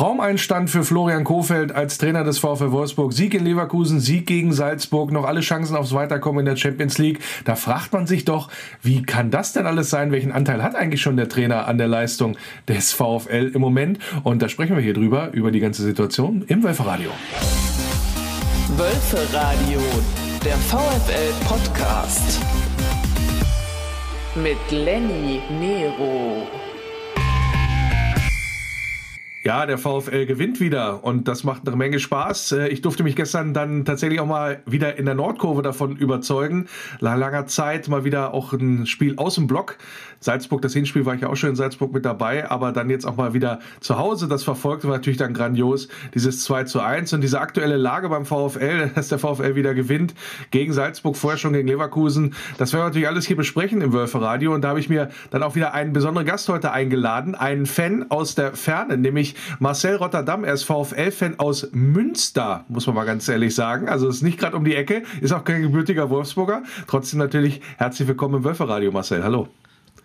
Traumeinstand für Florian Kofeld als Trainer des VfL Wolfsburg. Sieg in Leverkusen, Sieg gegen Salzburg, noch alle Chancen aufs Weiterkommen in der Champions League. Da fragt man sich doch, wie kann das denn alles sein? Welchen Anteil hat eigentlich schon der Trainer an der Leistung des VfL im Moment? Und da sprechen wir hier drüber, über die ganze Situation im Wölferadio. Wölferadio, der VfL-Podcast. Mit Lenny Nero. Ja, der VfL gewinnt wieder und das macht eine Menge Spaß. Äh, ich durfte mich gestern dann tatsächlich auch mal wieder in der Nordkurve davon überzeugen. Nach langer Zeit mal wieder auch ein Spiel aus dem Block. Salzburg, das Hinspiel war ich ja auch schon in Salzburg mit dabei, aber dann jetzt auch mal wieder zu Hause. Das verfolgte war natürlich dann grandios, dieses 2 zu 1 und diese aktuelle Lage beim VfL, dass der VfL wieder gewinnt gegen Salzburg, vorher schon gegen Leverkusen. Das werden wir natürlich alles hier besprechen im Wölferadio und da habe ich mir dann auch wieder einen besonderen Gast heute eingeladen, einen Fan aus der Ferne, nämlich Marcel Rotterdam. Er ist VfL-Fan aus Münster, muss man mal ganz ehrlich sagen. Also ist nicht gerade um die Ecke, ist auch kein gebürtiger Wolfsburger. Trotzdem natürlich herzlich willkommen im Wölferadio, Marcel. Hallo.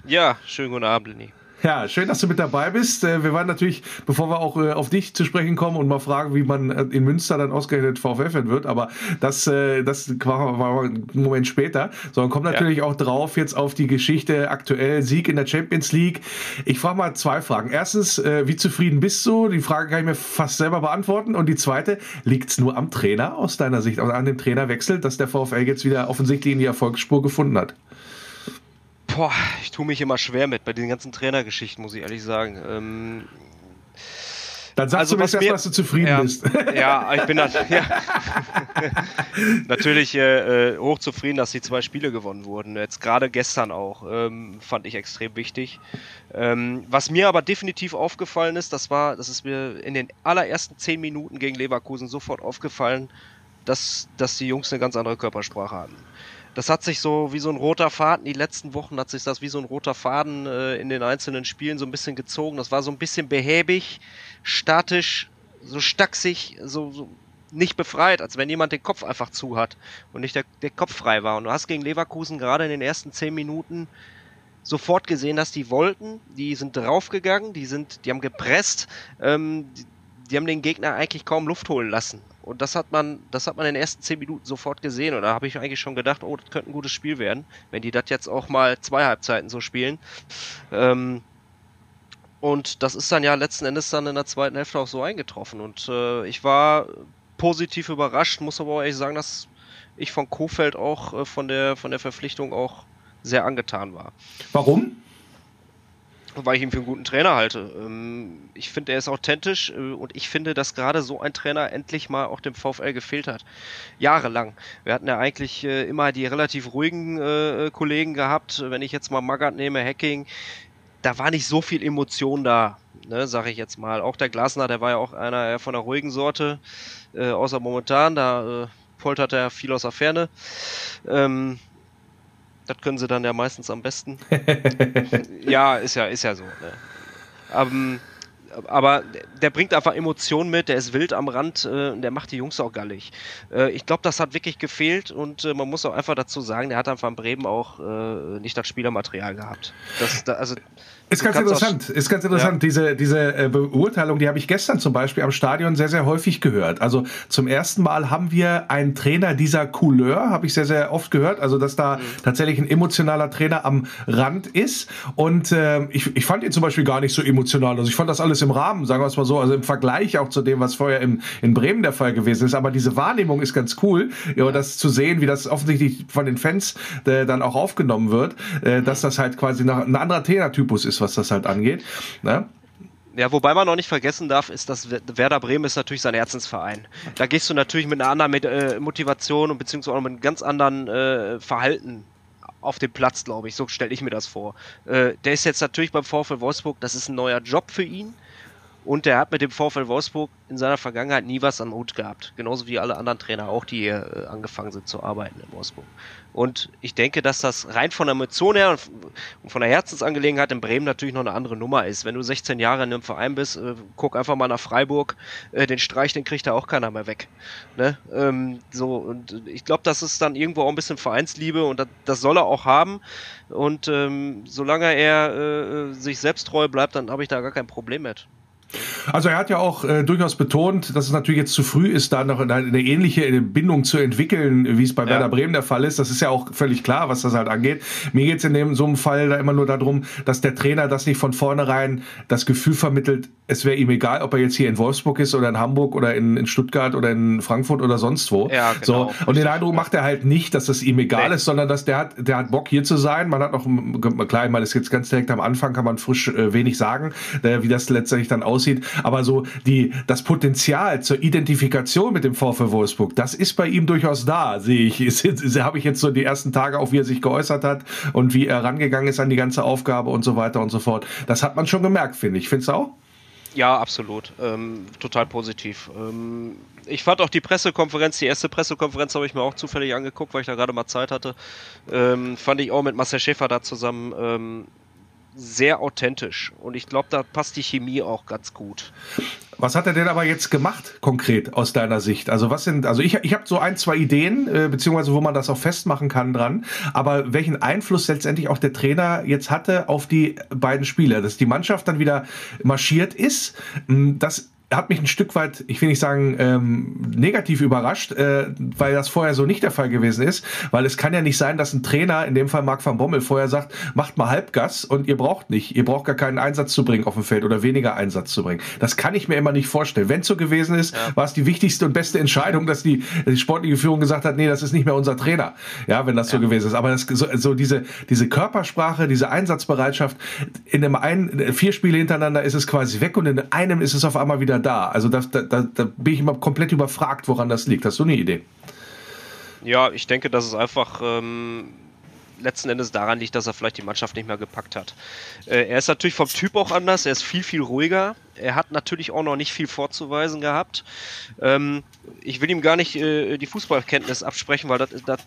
Ja, schönen guten Abend, Lenny. Ja, schön, dass du mit dabei bist. Äh, wir waren natürlich, bevor wir auch äh, auf dich zu sprechen kommen und mal fragen, wie man äh, in Münster dann ausgerechnet VfL-Fan wird, aber das, das war ein Moment später, sondern kommt natürlich ja. auch drauf jetzt auf die Geschichte aktuell Sieg in der Champions League. Ich frage mal zwei Fragen. Erstens, wie zufrieden bist du? Die Frage kann ich mir fast selber beantworten. Und die zweite, liegt es nur am Trainer aus deiner Sicht, oder an dem Trainerwechsel, dass der VfL jetzt wieder offensichtlich in die Erfolgsspur gefunden hat? Boah, ich tue mich immer schwer mit bei den ganzen Trainergeschichten, muss ich ehrlich sagen. Ähm, dann sagst also, du mir erst, dass du zufrieden ja, bist. Ja, ich bin das, ja. natürlich äh, äh, hochzufrieden, dass die zwei Spiele gewonnen wurden. Jetzt gerade gestern auch, ähm, fand ich extrem wichtig. Ähm, was mir aber definitiv aufgefallen ist, das war, das ist mir in den allerersten zehn Minuten gegen Leverkusen sofort aufgefallen, dass, dass die Jungs eine ganz andere Körpersprache hatten das hat sich so wie so ein roter Faden, die letzten Wochen hat sich das wie so ein roter Faden äh, in den einzelnen Spielen so ein bisschen gezogen. Das war so ein bisschen behäbig, statisch, so stacksig, so, so nicht befreit, als wenn jemand den Kopf einfach zu hat und nicht der, der Kopf frei war. Und du hast gegen Leverkusen gerade in den ersten zehn Minuten sofort gesehen, dass die wollten, die sind draufgegangen, die sind, die haben gepresst, ähm, die, die haben den Gegner eigentlich kaum Luft holen lassen. Und das hat man, das hat man in den ersten zehn Minuten sofort gesehen. Und da habe ich eigentlich schon gedacht, oh, das könnte ein gutes Spiel werden, wenn die das jetzt auch mal zwei Halbzeiten so spielen. Ähm, und das ist dann ja letzten Endes dann in der zweiten Hälfte auch so eingetroffen. Und äh, ich war positiv überrascht, muss aber auch ehrlich sagen, dass ich von Kofeld auch äh, von der von der Verpflichtung auch sehr angetan war. Warum? Weil ich ihn für einen guten Trainer halte. Ähm, ich finde, er ist authentisch äh, und ich finde, dass gerade so ein Trainer endlich mal auch dem VfL gefehlt hat. Jahrelang. Wir hatten ja eigentlich äh, immer die relativ ruhigen äh, Kollegen gehabt. Wenn ich jetzt mal Magath nehme, Hacking, da war nicht so viel Emotion da, ne, sage ich jetzt mal. Auch der Glasner, der war ja auch einer von der ruhigen Sorte, außer momentan, da poltert er viel aus der Ferne. Ähm, das können sie dann ja meistens am besten. ja, ist ja, ist ja so. Ne? Ähm, aber der bringt einfach Emotionen mit, der ist wild am Rand, äh, der macht die Jungs auch gallig. Äh, ich glaube, das hat wirklich gefehlt und äh, man muss auch einfach dazu sagen, der hat einfach in Bremen auch äh, nicht das Spielermaterial gehabt. Das, da, also ist ganz interessant, ist ganz interessant. Ja. Diese, diese äh, Beurteilung, die habe ich gestern zum Beispiel am Stadion sehr, sehr häufig gehört. Also zum ersten Mal haben wir einen Trainer dieser Couleur, habe ich sehr, sehr oft gehört. Also, dass da mhm. tatsächlich ein emotionaler Trainer am Rand ist. Und äh, ich, ich fand ihn zum Beispiel gar nicht so emotional. Also ich fand das alles im Rahmen, sagen wir es mal so, also im Vergleich auch zu dem, was vorher im, in Bremen der Fall gewesen ist. Aber diese Wahrnehmung ist ganz cool, ja, das zu sehen, wie das offensichtlich von den Fans äh, dann auch aufgenommen wird, äh, dass das halt quasi nach, ein anderer Trainertypus ist ist, was das halt angeht. Ne? Ja, wobei man noch nicht vergessen darf, ist, dass Werder Bremen ist natürlich sein Herzensverein. Da gehst du natürlich mit einer anderen mit, äh, Motivation und beziehungsweise auch mit einem ganz anderen äh, Verhalten auf den Platz, glaube ich. So stelle ich mir das vor. Äh, der ist jetzt natürlich beim VfL Wolfsburg, das ist ein neuer Job für ihn. Und der hat mit dem VfL Wolfsburg in seiner Vergangenheit nie was am Hut gehabt. Genauso wie alle anderen Trainer auch, die hier äh, angefangen sind zu arbeiten in Wolfsburg. Und ich denke, dass das rein von der Emotion her und von der Herzensangelegenheit in Bremen natürlich noch eine andere Nummer ist. Wenn du 16 Jahre in einem Verein bist, äh, guck einfach mal nach Freiburg, äh, den Streich, den kriegt da auch keiner mehr weg. Ne? Ähm, so, und ich glaube, das ist dann irgendwo auch ein bisschen Vereinsliebe und das, das soll er auch haben. Und ähm, solange er äh, sich selbst treu bleibt, dann habe ich da gar kein Problem mit. Also er hat ja auch äh, durchaus betont, dass es natürlich jetzt zu früh ist, da noch eine, eine ähnliche Bindung zu entwickeln, wie es bei ja. Werder Bremen der Fall ist. Das ist ja auch völlig klar, was das halt angeht. Mir geht es in dem, so einem Fall da immer nur darum, dass der Trainer das nicht von vornherein das Gefühl vermittelt, es wäre ihm egal, ob er jetzt hier in Wolfsburg ist oder in Hamburg oder in, in Stuttgart oder in Frankfurt oder sonst wo. Ja, genau. So, und den Eindruck macht er halt nicht, dass es ihm egal nee. ist, sondern dass der hat, der hat Bock hier zu sein. Man hat noch, klar, ich meine, das ist jetzt ganz direkt am Anfang, kann man frisch äh, wenig sagen, äh, wie das letztendlich dann aussieht. Aber so die, das Potenzial zur Identifikation mit dem VfL Wolfsburg, das ist bei ihm durchaus da, sehe ich. Habe ich jetzt so die ersten Tage auch, wie er sich geäußert hat und wie er rangegangen ist an die ganze Aufgabe und so weiter und so fort. Das hat man schon gemerkt, finde ich. Findest du auch? Ja, absolut. Ähm, total positiv. Ähm, ich fand auch die Pressekonferenz, die erste Pressekonferenz habe ich mir auch zufällig angeguckt, weil ich da gerade mal Zeit hatte. Ähm, fand ich auch mit Marcel Schäfer da zusammen ähm, sehr authentisch. Und ich glaube, da passt die Chemie auch ganz gut. Was hat er denn aber jetzt gemacht, konkret aus deiner Sicht? Also was sind, also ich, ich habe so ein, zwei Ideen, äh, beziehungsweise wo man das auch festmachen kann dran, aber welchen Einfluss letztendlich auch der Trainer jetzt hatte auf die beiden Spieler, dass die Mannschaft dann wieder marschiert ist, das hat mich ein Stück weit, ich will nicht sagen, ähm, negativ überrascht, äh, weil das vorher so nicht der Fall gewesen ist. Weil es kann ja nicht sein, dass ein Trainer, in dem Fall Marc van Bommel, vorher sagt, macht mal Halbgas und ihr braucht nicht, ihr braucht gar keinen Einsatz zu bringen auf dem Feld oder weniger Einsatz zu bringen. Das kann ich mir immer nicht vorstellen. Wenn es so gewesen ist, ja. war es die wichtigste und beste Entscheidung, dass die, die sportliche Führung gesagt hat, nee, das ist nicht mehr unser Trainer. Ja, wenn das ja. so gewesen ist. Aber das, so, so diese, diese Körpersprache, diese Einsatzbereitschaft, in dem einen, vier Spiele hintereinander ist es quasi weg und in einem ist es auf einmal wieder da. Also da, da, da bin ich immer komplett überfragt, woran das liegt. Hast du eine Idee? Ja, ich denke, dass es einfach ähm, letzten Endes daran liegt, dass er vielleicht die Mannschaft nicht mehr gepackt hat. Äh, er ist natürlich vom Typ auch anders, er ist viel, viel ruhiger. Er hat natürlich auch noch nicht viel vorzuweisen gehabt. Ähm, ich will ihm gar nicht äh, die Fußballkenntnis absprechen, weil das, das,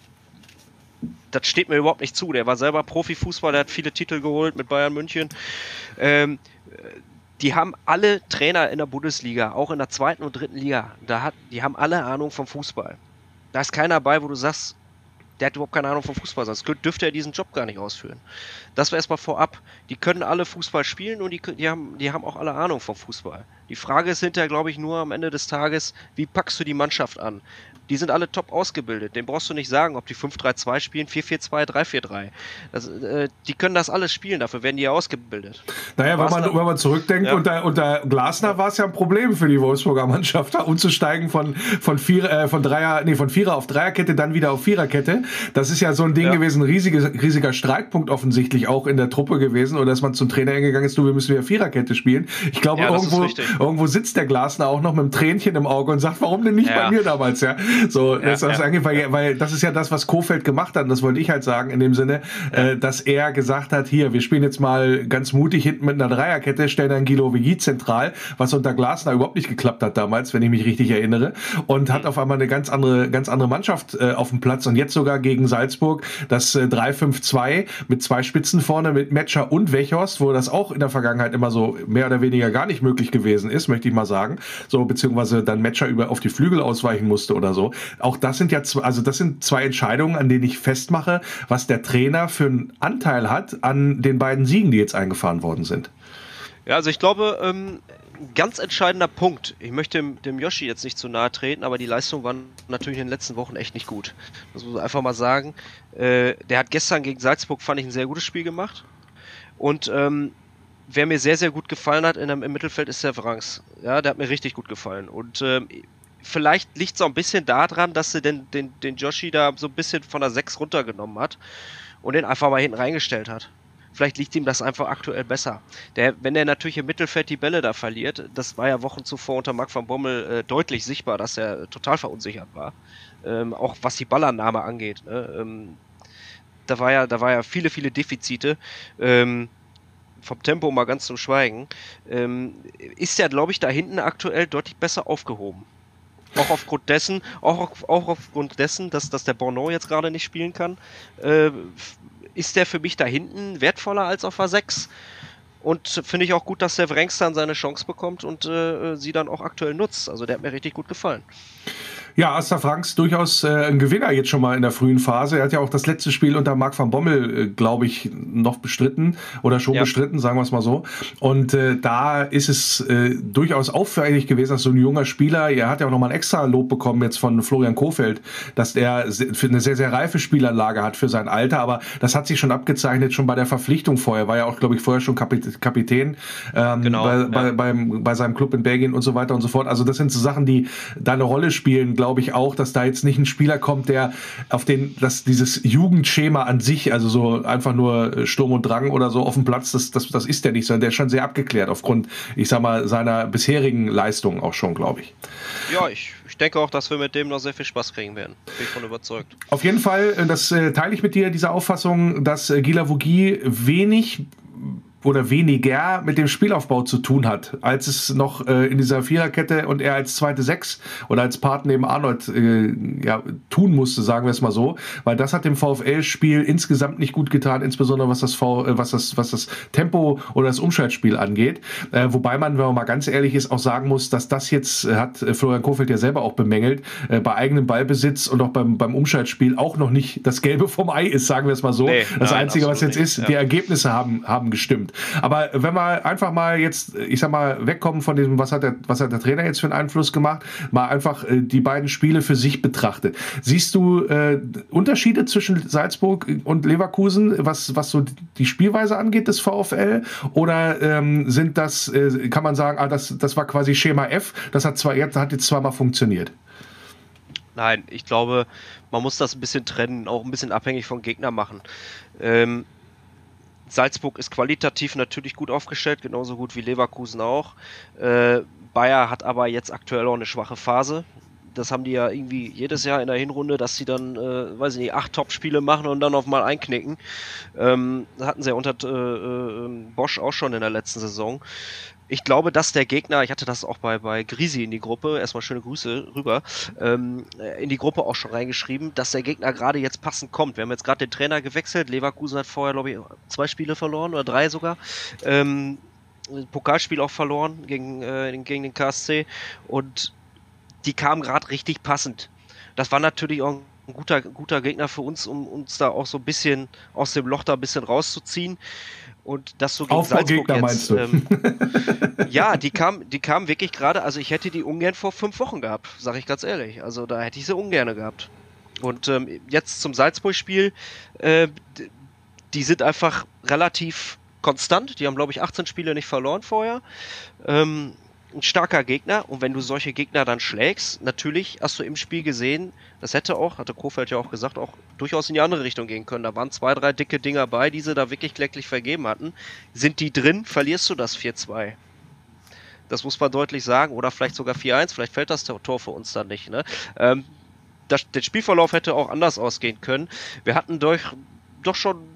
das steht mir überhaupt nicht zu. Der war selber Profifußball, der hat viele Titel geholt mit Bayern München. Ähm, die haben alle Trainer in der Bundesliga, auch in der zweiten und dritten Liga, da hat, die haben alle Ahnung vom Fußball. Da ist keiner dabei, wo du sagst, der hat überhaupt keine Ahnung vom Fußball, sonst dürfte er diesen Job gar nicht ausführen. Das war erstmal vorab. Die können alle Fußball spielen und die, die, haben, die haben auch alle Ahnung vom Fußball. Die Frage ist hinterher, glaube ich, nur am Ende des Tages, wie packst du die Mannschaft an? Die sind alle top ausgebildet. Den brauchst du nicht sagen, ob die 5-3-2 spielen, 4-4-2, 3-4-3. äh, die können das alles spielen, dafür werden die ja ausgebildet. Naja, wenn man, wenn man zurückdenkt, ja. unter, unter Glasner war es ja ein Problem für die Wolfsburger Mannschaft, da umzusteigen von, von, vier, äh, von, Dreier, nee, von Vierer auf Dreierkette, dann wieder auf Viererkette. Das ist ja so ein Ding ja. gewesen, ein riesiger, riesiger Streitpunkt offensichtlich auch in der Truppe gewesen, oder dass man zum Trainer hingegangen ist, du, wir müssen wieder Viererkette spielen. Ich glaube, irgendwo, irgendwo sitzt der Glasner auch noch mit einem Tränchen im Auge und sagt, warum denn nicht bei mir damals, ja? So, ja, das, das, ja. Weil, weil das ist ja das, was Kofeld gemacht hat, und das wollte ich halt sagen, in dem Sinne, äh, dass er gesagt hat, hier, wir spielen jetzt mal ganz mutig hinten mit einer Dreierkette, stellen dann Gilo Vigi zentral, was unter Glasner überhaupt nicht geklappt hat damals, wenn ich mich richtig erinnere, und hat auf einmal eine ganz andere, ganz andere Mannschaft äh, auf dem Platz und jetzt sogar gegen Salzburg das äh, 3-5-2 mit zwei Spitzen vorne, mit Metscher und Wechhorst, wo das auch in der Vergangenheit immer so mehr oder weniger gar nicht möglich gewesen ist, möchte ich mal sagen, so beziehungsweise dann Metscher über auf die Flügel ausweichen musste oder so auch das sind ja zwei, also das sind zwei Entscheidungen, an denen ich festmache, was der Trainer für einen Anteil hat an den beiden Siegen, die jetzt eingefahren worden sind. Ja, also ich glaube, ähm, ganz entscheidender Punkt. Ich möchte dem, dem Yoshi jetzt nicht zu nahe treten, aber die Leistung war natürlich in den letzten Wochen echt nicht gut. Das muss man einfach mal sagen. Äh, der hat gestern gegen Salzburg, fand ich, ein sehr gutes Spiel gemacht. Und ähm, wer mir sehr, sehr gut gefallen hat in, im Mittelfeld ist der Franks. Ja, der hat mir richtig gut gefallen. Und ähm, vielleicht liegt es auch ein bisschen daran, dass sie den, den, den Joshi da so ein bisschen von der 6 runtergenommen hat und den einfach mal hinten reingestellt hat. Vielleicht liegt ihm das einfach aktuell besser. Der, wenn er natürlich im Mittelfeld die Bälle da verliert, das war ja Wochen zuvor unter Marc van Bommel äh, deutlich sichtbar, dass er total verunsichert war. Ähm, auch was die Ballannahme angeht. Ne? Ähm, da war ja, da war ja viele, viele Defizite. Ähm, vom Tempo mal ganz zum Schweigen. Ähm, ist ja, glaube ich, da hinten aktuell deutlich besser aufgehoben. Auch aufgrund dessen, auch, auch aufgrund dessen, dass, dass der Bono jetzt gerade nicht spielen kann, äh, ist der für mich da hinten wertvoller als auf A6. Und finde ich auch gut, dass der Wrengs dann seine Chance bekommt und äh, sie dann auch aktuell nutzt. Also der hat mir richtig gut gefallen. Ja, Asta Franks durchaus äh, ein Gewinner jetzt schon mal in der frühen Phase. Er hat ja auch das letzte Spiel unter Marc van Bommel, äh, glaube ich, noch bestritten oder schon ja. bestritten, sagen wir es mal so. Und äh, da ist es äh, durchaus auffällig gewesen, dass so ein junger Spieler, er hat ja auch nochmal ein extra Lob bekommen jetzt von Florian Kofeld, dass er eine sehr, sehr reife Spielanlage hat für sein Alter. Aber das hat sich schon abgezeichnet, schon bei der Verpflichtung vorher. War ja auch, glaube ich, vorher schon Kapitän ähm, genau, bei, ja. bei, beim, bei seinem Club in Belgien und so weiter und so fort. Also das sind so Sachen, die da eine Rolle spielen, glaube glaube ich auch, dass da jetzt nicht ein Spieler kommt, der auf den, dass dieses Jugendschema an sich, also so einfach nur Sturm und Drang oder so auf dem Platz, das, das, das ist der nicht, sondern der ist schon sehr abgeklärt aufgrund, ich sag mal, seiner bisherigen Leistung auch schon, glaube ich. Ja, ich, ich denke auch, dass wir mit dem noch sehr viel Spaß kriegen werden. Bin ich von überzeugt. Auf jeden Fall, äh, das äh, teile ich mit dir, diese Auffassung, dass äh, Gila Vogie wenig oder weniger mit dem Spielaufbau zu tun hat, als es noch äh, in dieser Viererkette und er als zweite Sechs oder als Partner neben Arnold äh, ja, tun musste, sagen wir es mal so, weil das hat dem VfL-Spiel insgesamt nicht gut getan, insbesondere was das, v, äh, was das, was das Tempo oder das Umschaltspiel angeht. Äh, wobei man, wenn man mal ganz ehrlich ist, auch sagen muss, dass das jetzt, hat äh, Florian Kofeld ja selber auch bemängelt, bei eigenem Ballbesitz und auch beim, beim Umschaltspiel auch noch nicht das Gelbe vom Ei ist, sagen wir es mal so. Nee, das nein, Einzige, was jetzt nicht. ist, ja. die Ergebnisse haben, haben gestimmt stimmt. Aber wenn wir einfach mal jetzt, ich sag mal, wegkommen von diesem, was hat der, was hat der Trainer jetzt für einen Einfluss gemacht, mal einfach äh, die beiden Spiele für sich betrachtet. Siehst du äh, Unterschiede zwischen Salzburg und Leverkusen, was, was so die Spielweise angeht des VfL? Oder ähm, sind das, äh, kann man sagen, ah, das, das war quasi Schema F, das hat zwar jetzt, hat jetzt zweimal funktioniert? Nein, ich glaube, man muss das ein bisschen trennen, auch ein bisschen abhängig vom Gegner machen. Ähm, Salzburg ist qualitativ natürlich gut aufgestellt, genauso gut wie Leverkusen auch. Äh, Bayer hat aber jetzt aktuell auch eine schwache Phase. Das haben die ja irgendwie jedes Jahr in der Hinrunde, dass sie dann, äh, weiß ich nicht, acht Top-Spiele machen und dann auf mal einknicken. Ähm, hatten sie ja unter äh, äh, Bosch auch schon in der letzten Saison ich glaube, dass der Gegner, ich hatte das auch bei, bei Grisi in die Gruppe, erstmal schöne Grüße rüber, ähm, in die Gruppe auch schon reingeschrieben, dass der Gegner gerade jetzt passend kommt. Wir haben jetzt gerade den Trainer gewechselt. Leverkusen hat vorher, glaube ich, zwei Spiele verloren oder drei sogar. Ähm, Pokalspiel auch verloren gegen, äh, gegen den KSC und die kamen gerade richtig passend. Das war natürlich auch ein guter, guter Gegner für uns, um uns da auch so ein bisschen aus dem Loch da ein bisschen rauszuziehen. Und das so gegen Salzburg jetzt. Ähm, ja, die kam, die kam wirklich gerade, also ich hätte die ungern vor fünf Wochen gehabt, sage ich ganz ehrlich. Also da hätte ich sie ungern gehabt. Und ähm, jetzt zum Salzburg-Spiel, äh, die sind einfach relativ konstant. Die haben, glaube ich, 18 Spiele nicht verloren vorher. Ähm, ein starker Gegner und wenn du solche Gegner dann schlägst, natürlich hast du im Spiel gesehen, das hätte auch, hatte Kofeld ja auch gesagt, auch durchaus in die andere Richtung gehen können. Da waren zwei, drei dicke Dinger bei, die sie da wirklich kläglich vergeben hatten. Sind die drin, verlierst du das 4-2. Das muss man deutlich sagen. Oder vielleicht sogar 4-1, vielleicht fällt das Tor für uns dann nicht. Ne? Ähm, das, der Spielverlauf hätte auch anders ausgehen können. Wir hatten durch, doch schon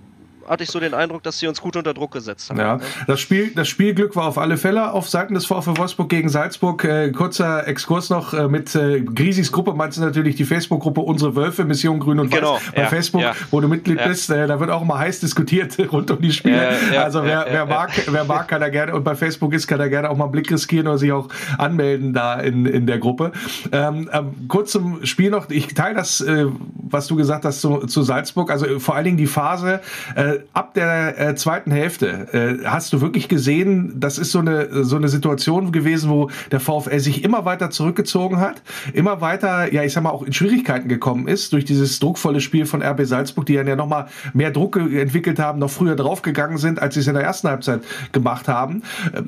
hatte ich so den Eindruck, dass sie uns gut unter Druck gesetzt haben. Ja, das, Spiel, das Spielglück war auf alle Fälle auf Seiten des VfL Wolfsburg gegen Salzburg. Äh, kurzer Exkurs noch äh, mit äh, Grisis Gruppe, meinst du natürlich die Facebook-Gruppe Unsere Wölfe, Mission Grün und genau, Weiß bei ja, Facebook, ja. wo du Mitglied ja. bist. Äh, da wird auch mal heiß diskutiert rund um die Spiele. also wer, wer, mag, wer mag, kann da gerne, und bei Facebook ist, kann da gerne auch mal einen Blick riskieren oder sich auch anmelden da in, in der Gruppe. Ähm, ähm, kurz zum Spiel noch, ich teile das, äh, was du gesagt hast zu, zu Salzburg, also äh, vor allen Dingen die Phase, äh, ab der äh, zweiten Hälfte äh, hast du wirklich gesehen, das ist so eine, so eine Situation gewesen, wo der VfL sich immer weiter zurückgezogen hat, immer weiter, ja, ich sag mal, auch in Schwierigkeiten gekommen ist durch dieses druckvolle Spiel von RB Salzburg, die dann ja nochmal mehr Druck entwickelt haben, noch früher draufgegangen sind, als sie es in der ersten Halbzeit gemacht haben.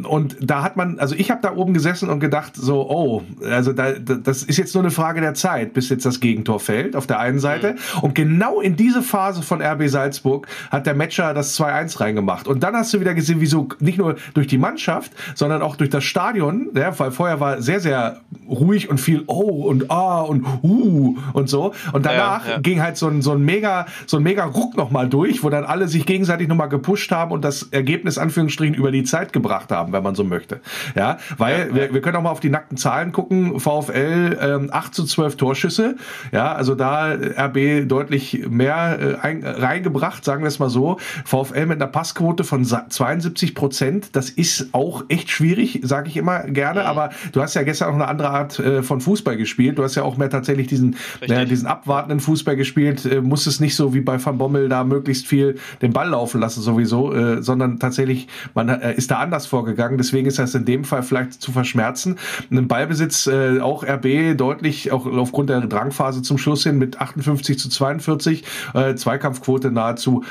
Und da hat man, also ich habe da oben gesessen und gedacht, so, oh, also da, das ist jetzt nur eine Frage der Zeit, bis jetzt das Gegentor fällt, auf der einen Seite. Mhm. Und genau in diese Phase von RB Salzburg hat der Matcher das 2-1 reingemacht. Und dann hast du wieder gesehen, wieso nicht nur durch die Mannschaft, sondern auch durch das Stadion, ja, weil vorher war sehr, sehr ruhig und viel Oh und Ah und Uh und so. Und danach ja, ja. ging halt so ein, so ein mega, so ein mega Ruck nochmal durch, wo dann alle sich gegenseitig nochmal gepusht haben und das Ergebnis Anführungsstrichen über die Zeit gebracht haben, wenn man so möchte. Ja, weil ja, wir, wir können auch mal auf die nackten Zahlen gucken. VfL ähm, 8 zu 12 Torschüsse. Ja, also da RB deutlich mehr äh, ein, reingebracht, sagen wir es mal so. VfL mit einer Passquote von 72 Prozent, das ist auch echt schwierig, sage ich immer gerne, mhm. aber du hast ja gestern auch eine andere Art äh, von Fußball gespielt. Du hast ja auch mehr tatsächlich diesen, äh, diesen abwartenden Fußball gespielt, äh, musstest nicht so wie bei Van Bommel da möglichst viel den Ball laufen lassen sowieso, äh, sondern tatsächlich, man äh, ist da anders vorgegangen. Deswegen ist das in dem Fall vielleicht zu verschmerzen. Ein Ballbesitz äh, auch RB deutlich, auch aufgrund der Drangphase zum Schluss hin mit 58 zu 42, äh, Zweikampfquote nahezu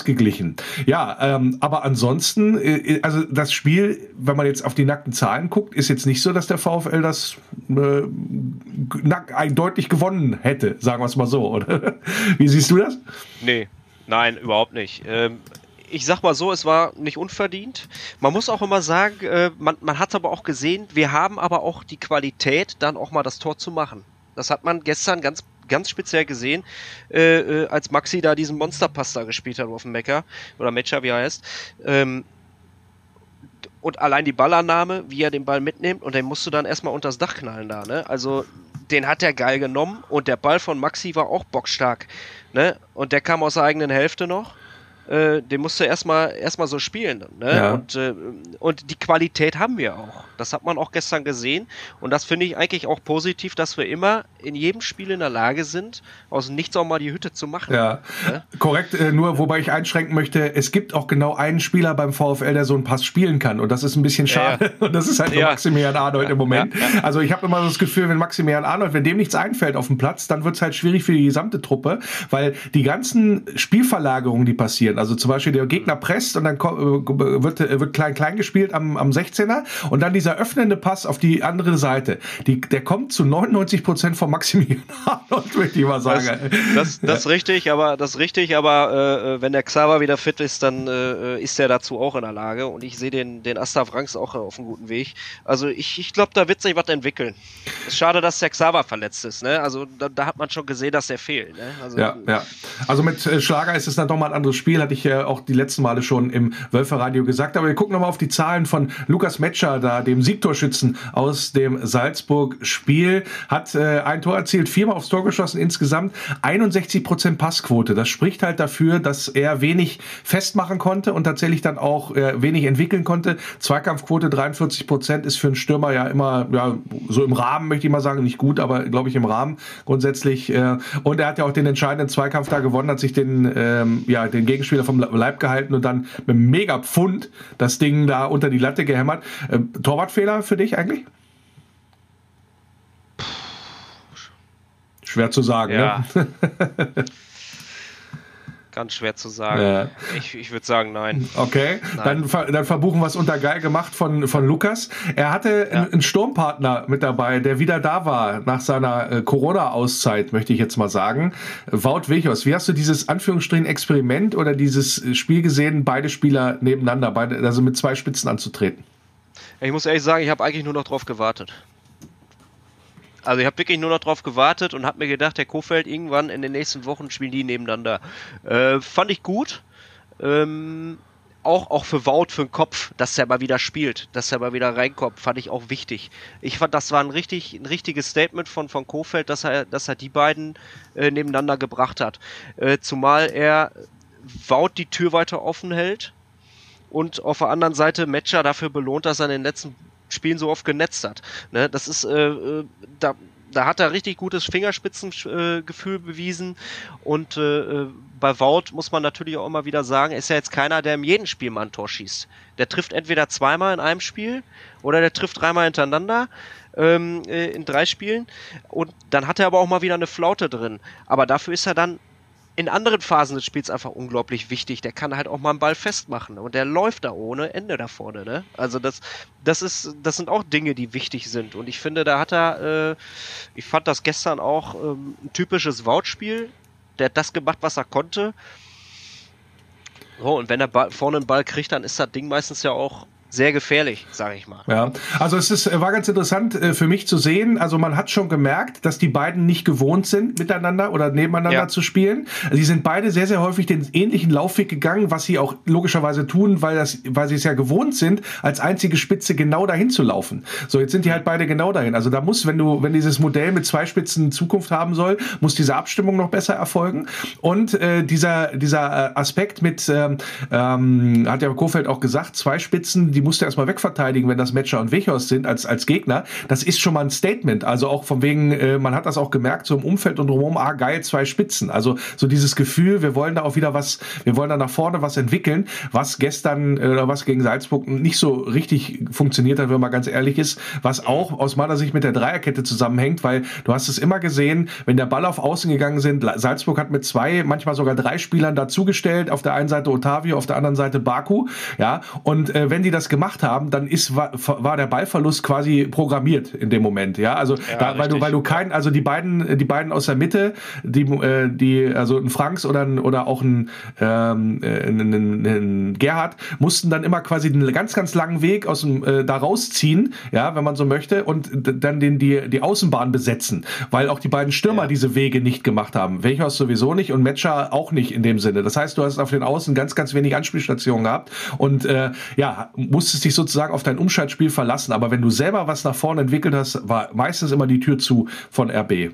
ausgeglichen. Ja, ähm, aber ansonsten, äh, also das Spiel, wenn man jetzt auf die nackten Zahlen guckt, ist jetzt nicht so, dass der VfL das äh, deutlich gewonnen hätte, sagen wir es mal so, oder? Wie siehst du das? Nee, nein, überhaupt nicht. Ähm, ich sag mal so, es war nicht unverdient. Man muss auch immer sagen, äh, man, man hat aber auch gesehen, wir haben aber auch die Qualität, dann auch mal das Tor zu machen. Das hat man gestern ganz ganz speziell gesehen, äh, äh, als Maxi da diesen Monsterpass da gespielt hat auf dem Mecker oder Matcher, wie er heißt. Ähm, und allein die Ballannahme, wie er den Ball mitnimmt und den musst du dann erstmal unters Dach knallen da, ne? Also den hat er geil genommen und der Ball von Maxi war auch bockstark, ne? Und der kam aus der eigenen Hälfte noch äh, den musst du erstmal erstmal so spielen. Ne? Ja. Und, äh, und die Qualität haben wir auch. Das hat man auch gestern gesehen. Und das finde ich eigentlich auch positiv, dass wir immer in jedem Spiel in der Lage sind, aus nichts auch mal die Hütte zu machen. Ja, ne? korrekt. Äh, nur, wobei ich einschränken möchte, es gibt auch genau einen Spieler beim VfL, der so einen Pass spielen kann. Und das ist ein bisschen schade. Ja. Und das ist halt ja. Maximilian Arnold im Moment. Also ich habe immer so das Gefühl, wenn Maximilian Arnold, wenn dem nichts einfällt auf dem Platz, dann wird es halt schwierig für die gesamte Truppe, weil die ganzen Spielverlagerungen, die passieren, also zum Beispiel der Gegner presst und dann äh, wird, äh, wird klein klein gespielt am, am 16er und dann dieser öffnende Pass auf die andere Seite. Die, der kommt zu 99 Prozent von Maximilian Arnold, würde ich mal sagen. Das, das, das ja. richtig, aber das richtig, aber äh, äh, wenn der Xaver wieder fit ist, dann äh, ist er dazu auch in der Lage und ich sehe den, den Astav Ranks auch auf einem guten Weg. Also ich, ich glaube, da wird sich was entwickeln. Ist schade, dass der Xaver verletzt ist, ne? Also da, da hat man schon gesehen, dass er fehlt. Ne? Also, ja, ja. Also mit Schlager ist es dann doch mal ein anderes Spiel, hatte ich ja auch die letzten Male schon im Wölferradio gesagt. Aber wir gucken nochmal auf die Zahlen von Lukas Metscher, da dem Siegtorschützen aus dem Salzburg-Spiel. Hat äh, ein Tor erzielt, viermal aufs Tor geschossen, insgesamt 61 Prozent Passquote. Das spricht halt dafür, dass er wenig festmachen konnte und tatsächlich dann auch äh, wenig entwickeln konnte. Zweikampfquote 43 Prozent ist für einen Stürmer ja immer ja, so im Rahmen, möchte ich mal sagen. Nicht gut, aber glaube ich im Rahmen grundsätzlich. Äh, und er hat ja auch den entscheidenden Zweikampf da gewonnen, hat sich den, ähm, ja, den Gegenspieler vom Leib gehalten und dann mit einem Mega-Pfund das Ding da unter die Latte gehämmert. Äh, Torwartfehler für dich eigentlich? Schwer zu sagen, ja. ne? Ganz schwer zu sagen. Ja. Ich, ich würde sagen, nein. Okay, nein. Dann, dann verbuchen wir es unter geil gemacht von, von Lukas. Er hatte ja. einen Sturmpartner mit dabei, der wieder da war nach seiner äh, Corona-Auszeit, möchte ich jetzt mal sagen. Wout Wichos, wie hast du dieses Anführungsstrichen Experiment oder dieses Spiel gesehen, beide Spieler nebeneinander, beide, also mit zwei Spitzen anzutreten? Ich muss ehrlich sagen, ich habe eigentlich nur noch drauf gewartet. Also ich habe wirklich nur noch drauf gewartet und habe mir gedacht, der Kofeld irgendwann in den nächsten Wochen spielen die nebeneinander. Äh, fand ich gut. Ähm, auch, auch für Wout, für den Kopf, dass er mal wieder spielt, dass er mal wieder reinkommt, fand ich auch wichtig. Ich fand, das war ein, richtig, ein richtiges Statement von, von Kofeld, dass er, dass er die beiden äh, nebeneinander gebracht hat. Äh, zumal er Wout die Tür weiter offen hält und auf der anderen Seite Matcher dafür belohnt, dass er in den letzten Spielen so oft genetzt hat. Ne? Das ist, äh, äh, da, da hat er richtig gutes Fingerspitzengefühl äh, bewiesen. Und äh, äh, bei Wout muss man natürlich auch immer wieder sagen, ist ja jetzt keiner, der im jeden Spiel mal ein Tor schießt. Der trifft entweder zweimal in einem Spiel oder der trifft dreimal hintereinander ähm, äh, in drei Spielen. Und dann hat er aber auch mal wieder eine Flaute drin. Aber dafür ist er dann in anderen Phasen des Spiels einfach unglaublich wichtig. Der kann halt auch mal einen Ball festmachen und der läuft da ohne Ende da vorne. Ne? Also das, das ist, das sind auch Dinge, die wichtig sind. Und ich finde, da hat er, äh, ich fand das gestern auch ähm, ein typisches Wout-Spiel. Der hat das gemacht, was er konnte. So, und wenn er vorne einen Ball kriegt, dann ist das Ding meistens ja auch sehr gefährlich, sage ich mal. Ja, also es ist, war ganz interessant äh, für mich zu sehen. Also man hat schon gemerkt, dass die beiden nicht gewohnt sind, miteinander oder nebeneinander ja. zu spielen. Sie sind beide sehr, sehr häufig den ähnlichen Laufweg gegangen, was sie auch logischerweise tun, weil das, weil sie es ja gewohnt sind, als einzige Spitze genau dahin zu laufen. So, jetzt sind die halt beide genau dahin. Also da muss, wenn du, wenn dieses Modell mit zwei Spitzen Zukunft haben soll, muss diese Abstimmung noch besser erfolgen. Und äh, dieser, dieser äh, Aspekt mit, ähm, ähm, hat ja Kofeld auch gesagt, zwei Spitzen, die die musst du erstmal wegverteidigen, wenn das Matcher und Wechos sind als, als Gegner. Das ist schon mal ein Statement. Also auch von wegen, äh, man hat das auch gemerkt, so im Umfeld und drumherum, ah, geil, zwei Spitzen. Also so dieses Gefühl, wir wollen da auch wieder was, wir wollen da nach vorne was entwickeln, was gestern äh, oder was gegen Salzburg nicht so richtig funktioniert hat, wenn man ganz ehrlich ist, was auch aus meiner Sicht mit der Dreierkette zusammenhängt, weil du hast es immer gesehen, wenn der Ball auf Außen gegangen sind, Salzburg hat mit zwei, manchmal sogar drei Spielern dazugestellt, auf der einen Seite Otavio, auf der anderen Seite Baku, ja, und äh, wenn die das gemacht haben, dann ist war, war der Ballverlust quasi programmiert in dem Moment, ja. Also ja, da, weil du weil du kein, also die beiden die beiden aus der Mitte, die äh, die also ein Franks oder ein, oder auch ein, ähm, äh, ein, ein, Gerhard mussten dann immer quasi einen ganz ganz langen Weg aus dem äh, da rausziehen, ja, wenn man so möchte und dann den die die Außenbahn besetzen, weil auch die beiden Stürmer ja. diese Wege nicht gemacht haben. Welchers sowieso nicht und Metscher auch nicht in dem Sinne. Das heißt, du hast auf den Außen ganz ganz wenig Anspielstationen gehabt und äh, ja, musstest dich sozusagen auf dein Umschaltspiel verlassen. Aber wenn du selber was nach vorne entwickelt hast, war meistens immer die Tür zu von RB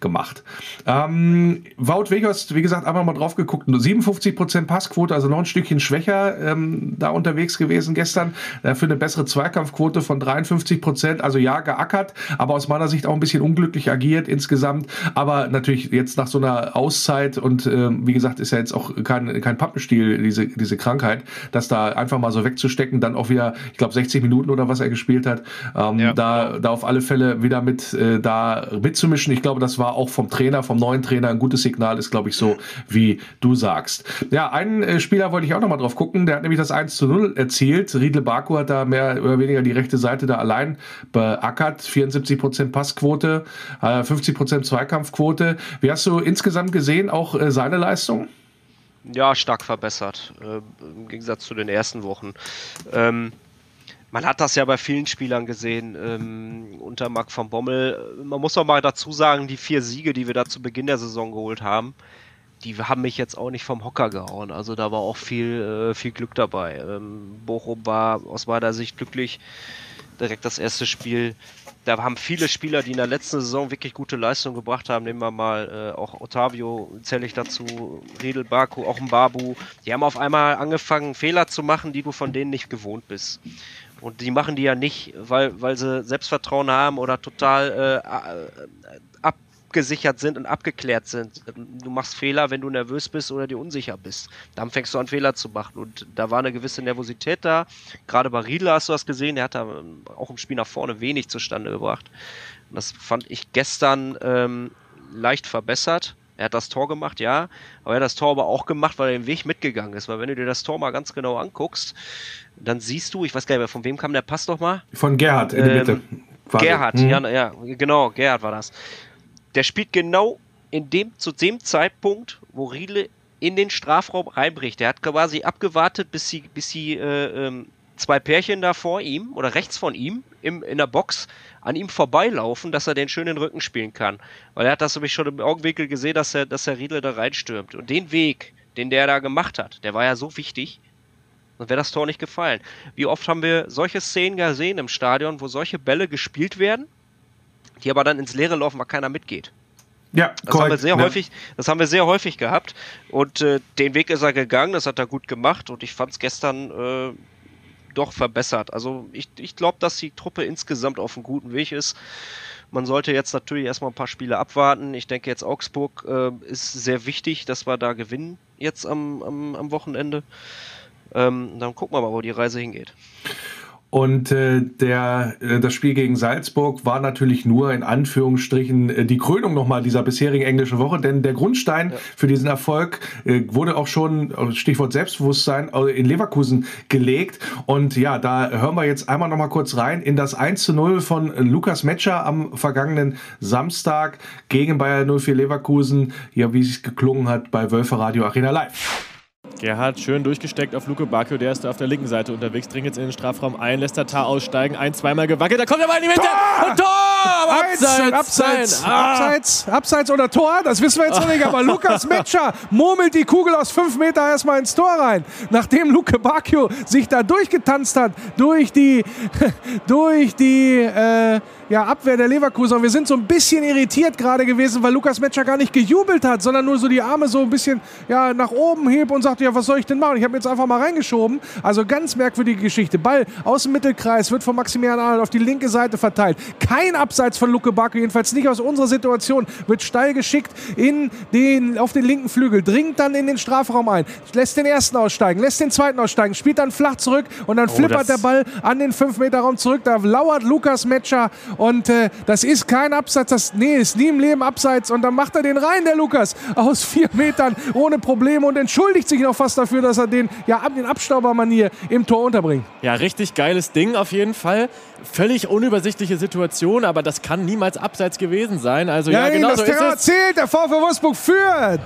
gemacht. Ähm, Wout Weghorst, wie gesagt, einfach mal drauf geguckt. 57% Passquote, also noch ein Stückchen schwächer ähm, da unterwegs gewesen gestern. Dafür eine bessere Zweikampfquote von 53%. Also ja, geackert, aber aus meiner Sicht auch ein bisschen unglücklich agiert insgesamt. Aber natürlich jetzt nach so einer Auszeit und ähm, wie gesagt, ist ja jetzt auch kein, kein Pappenstiel, diese, diese Krankheit, dass da einfach mal so wegzustecken, dann auch wieder, ich glaube, 60 Minuten oder was er gespielt hat, ähm, ja. da, da auf alle Fälle wieder mit äh, da mitzumischen. Ich glaube, das war auch vom Trainer, vom neuen Trainer ein gutes Signal, ist, glaube ich, so, wie du sagst. Ja, einen äh, Spieler wollte ich auch nochmal drauf gucken, der hat nämlich das 1 zu 0 erzielt. Riedle Baku hat da mehr oder weniger die rechte Seite da allein beackert. 74% Passquote, äh, 50% Zweikampfquote. Wie hast du insgesamt gesehen, auch äh, seine Leistung? Ja, stark verbessert, äh, im Gegensatz zu den ersten Wochen. Ähm, man hat das ja bei vielen Spielern gesehen, ähm, unter Marc van Bommel. Man muss auch mal dazu sagen, die vier Siege, die wir da zu Beginn der Saison geholt haben, die haben mich jetzt auch nicht vom Hocker gehauen. Also da war auch viel, äh, viel Glück dabei. Ähm, Bochum war aus meiner Sicht glücklich. Direkt das erste Spiel da haben viele Spieler, die in der letzten Saison wirklich gute Leistung gebracht haben, nehmen wir mal äh, auch Otavio, zähle ich dazu, Riedel Baku, auch ein Babu, die haben auf einmal angefangen, Fehler zu machen, die du von denen nicht gewohnt bist. Und die machen die ja nicht, weil, weil sie Selbstvertrauen haben oder total äh, abgesichert sind und abgeklärt sind. Du machst Fehler, wenn du nervös bist oder dir unsicher bist. Dann fängst du an, Fehler zu machen. Und da war eine gewisse Nervosität da. Gerade bei Riedler hast du das gesehen. Er hat da ähm, auch im Spiel nach vorne wenig zustande gebracht. Und das fand ich gestern ähm, leicht verbessert. Er hat das Tor gemacht, ja, aber er hat das Tor aber auch gemacht, weil er den Weg mitgegangen ist. Weil wenn du dir das Tor mal ganz genau anguckst, dann siehst du, ich weiß gar nicht von wem kam der Pass doch mal? Von Gerhard in der Mitte. Ähm, Gerhard, hm. ja, ja, genau, Gerhard war das der spielt genau in dem, zu dem Zeitpunkt, wo Riedle in den Strafraum reinbricht. Der hat quasi abgewartet, bis sie, bis sie äh, ähm, zwei Pärchen da vor ihm oder rechts von ihm im, in der Box an ihm vorbeilaufen, dass er den schönen Rücken spielen kann. Weil er hat das nämlich schon im Augenwinkel gesehen, dass er, dass er Riedle da reinstürmt. Und den Weg, den der da gemacht hat, der war ja so wichtig. Sonst wäre das Tor nicht gefallen. Wie oft haben wir solche Szenen gesehen im Stadion, wo solche Bälle gespielt werden die aber dann ins Leere laufen, weil keiner mitgeht. Ja, das korrekt, haben wir sehr ja. häufig, das haben wir sehr häufig gehabt und äh, den Weg ist er gegangen, das hat er gut gemacht und ich fand es gestern äh, doch verbessert. Also ich, ich glaube, dass die Truppe insgesamt auf einem guten Weg ist. Man sollte jetzt natürlich erstmal ein paar Spiele abwarten. Ich denke jetzt Augsburg äh, ist sehr wichtig, dass wir da gewinnen jetzt am, am, am Wochenende. Ähm, dann gucken wir mal, wo die Reise hingeht. Und äh, der, äh, das Spiel gegen Salzburg war natürlich nur in Anführungsstrichen äh, die Krönung nochmal dieser bisherigen englischen Woche, denn der Grundstein ja. für diesen Erfolg äh, wurde auch schon, äh, Stichwort Selbstbewusstsein, äh, in Leverkusen gelegt. Und ja, da hören wir jetzt einmal nochmal kurz rein in das 1 zu 0 von Lukas Metscher am vergangenen Samstag gegen Bayer 04 Leverkusen, ja, wie es geklungen hat bei Wölfe Radio Arena Live. Gerhard schön durchgesteckt auf Luke Bacchio, der ist da auf der linken Seite unterwegs, dringt jetzt in den Strafraum ein, lässt Tatar aussteigen, ein, zweimal gewackelt, da kommt er mal in die Mitte Tor! und Tor! Abseits, abseits, Ah. abseits, abseits oder Tor, das wissen wir jetzt noch nicht, aber Lukas Metscher murmelt die Kugel aus fünf Meter erstmal ins Tor rein. Nachdem Luke Bacchio sich da durchgetanzt hat, durch die, durch die äh, ja, Abwehr der Leverkusen. Wir sind so ein bisschen irritiert gerade gewesen, weil Lukas Metscher gar nicht gejubelt hat, sondern nur so die Arme so ein bisschen ja, nach oben hebt und sagte, ja, was soll ich denn machen? Ich habe jetzt einfach mal reingeschoben. Also ganz merkwürdige Geschichte. Ball aus dem Mittelkreis wird von Maximilian Arnold auf die linke Seite verteilt. Kein Abseits von Luke Bacchio, jedenfalls nicht aus unserer Situation. Wird steil geschickt in den, auf den linken Flügel, dringt dann in den Strafraum ein, lässt den ersten aussteigen, lässt den zweiten aussteigen, spielt dann flach zurück und dann flippert das- der Ball an den 5-Meter-Raum zurück. Da lauert Lukas Metscher und äh, das ist kein Abseits. Das, nee, ist nie im Leben Abseits. Und dann macht er den rein, der Lukas, aus vier Metern ohne Probleme und entschuldigt sich noch fast dafür, dass er den, ja, ab- in Abstaubermanier im Tor unterbringt. Ja, richtig geiles Ding auf jeden Fall. Völlig unübersichtliche Situation, aber das kann niemals abseits gewesen sein. Also ja, Ja, genau das so ist es. zählt, der VfW Wolfsburg führt.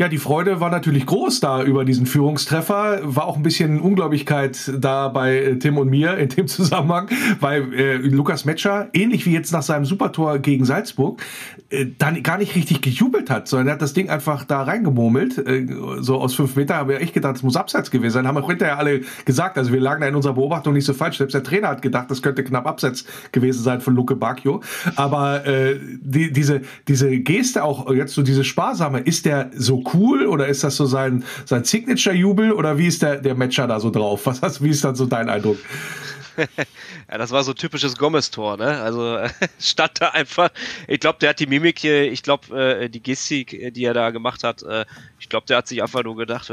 Ja, die Freude war natürlich groß da über diesen Führungstreffer. War auch ein bisschen Unglaublichkeit da bei äh, Tim und mir in dem Zusammenhang, weil äh, Lukas Metscher, ähnlich wie jetzt nach seinem Supertor gegen Salzburg, äh, dann gar nicht richtig gejubelt hat, sondern er hat das Ding einfach da reingemurmelt, äh, so aus fünf Meter. Haben wir echt gedacht, es muss abseits gewesen sein. Haben auch hinterher alle gesagt. Also wir lagen da in unserer Beobachtung nicht so falsch. Selbst der Trainer hat gedacht, das könnte knapp abseits gewesen sein von Luke Bacchio. Aber äh, die, diese, diese Geste auch, jetzt so diese sparsame, ist der so cool oder ist das so sein, sein Signature-Jubel oder wie ist der, der Matcher da so drauf? Was hast, wie ist dann so dein Eindruck? Ja, das war so typisches Gomez-Tor, ne? Also stand da einfach. Ich glaube, der hat die Mimik, äh, ich glaube, äh, die Gestik, äh, die er da gemacht hat, äh, ich glaube, der hat sich einfach nur gedacht,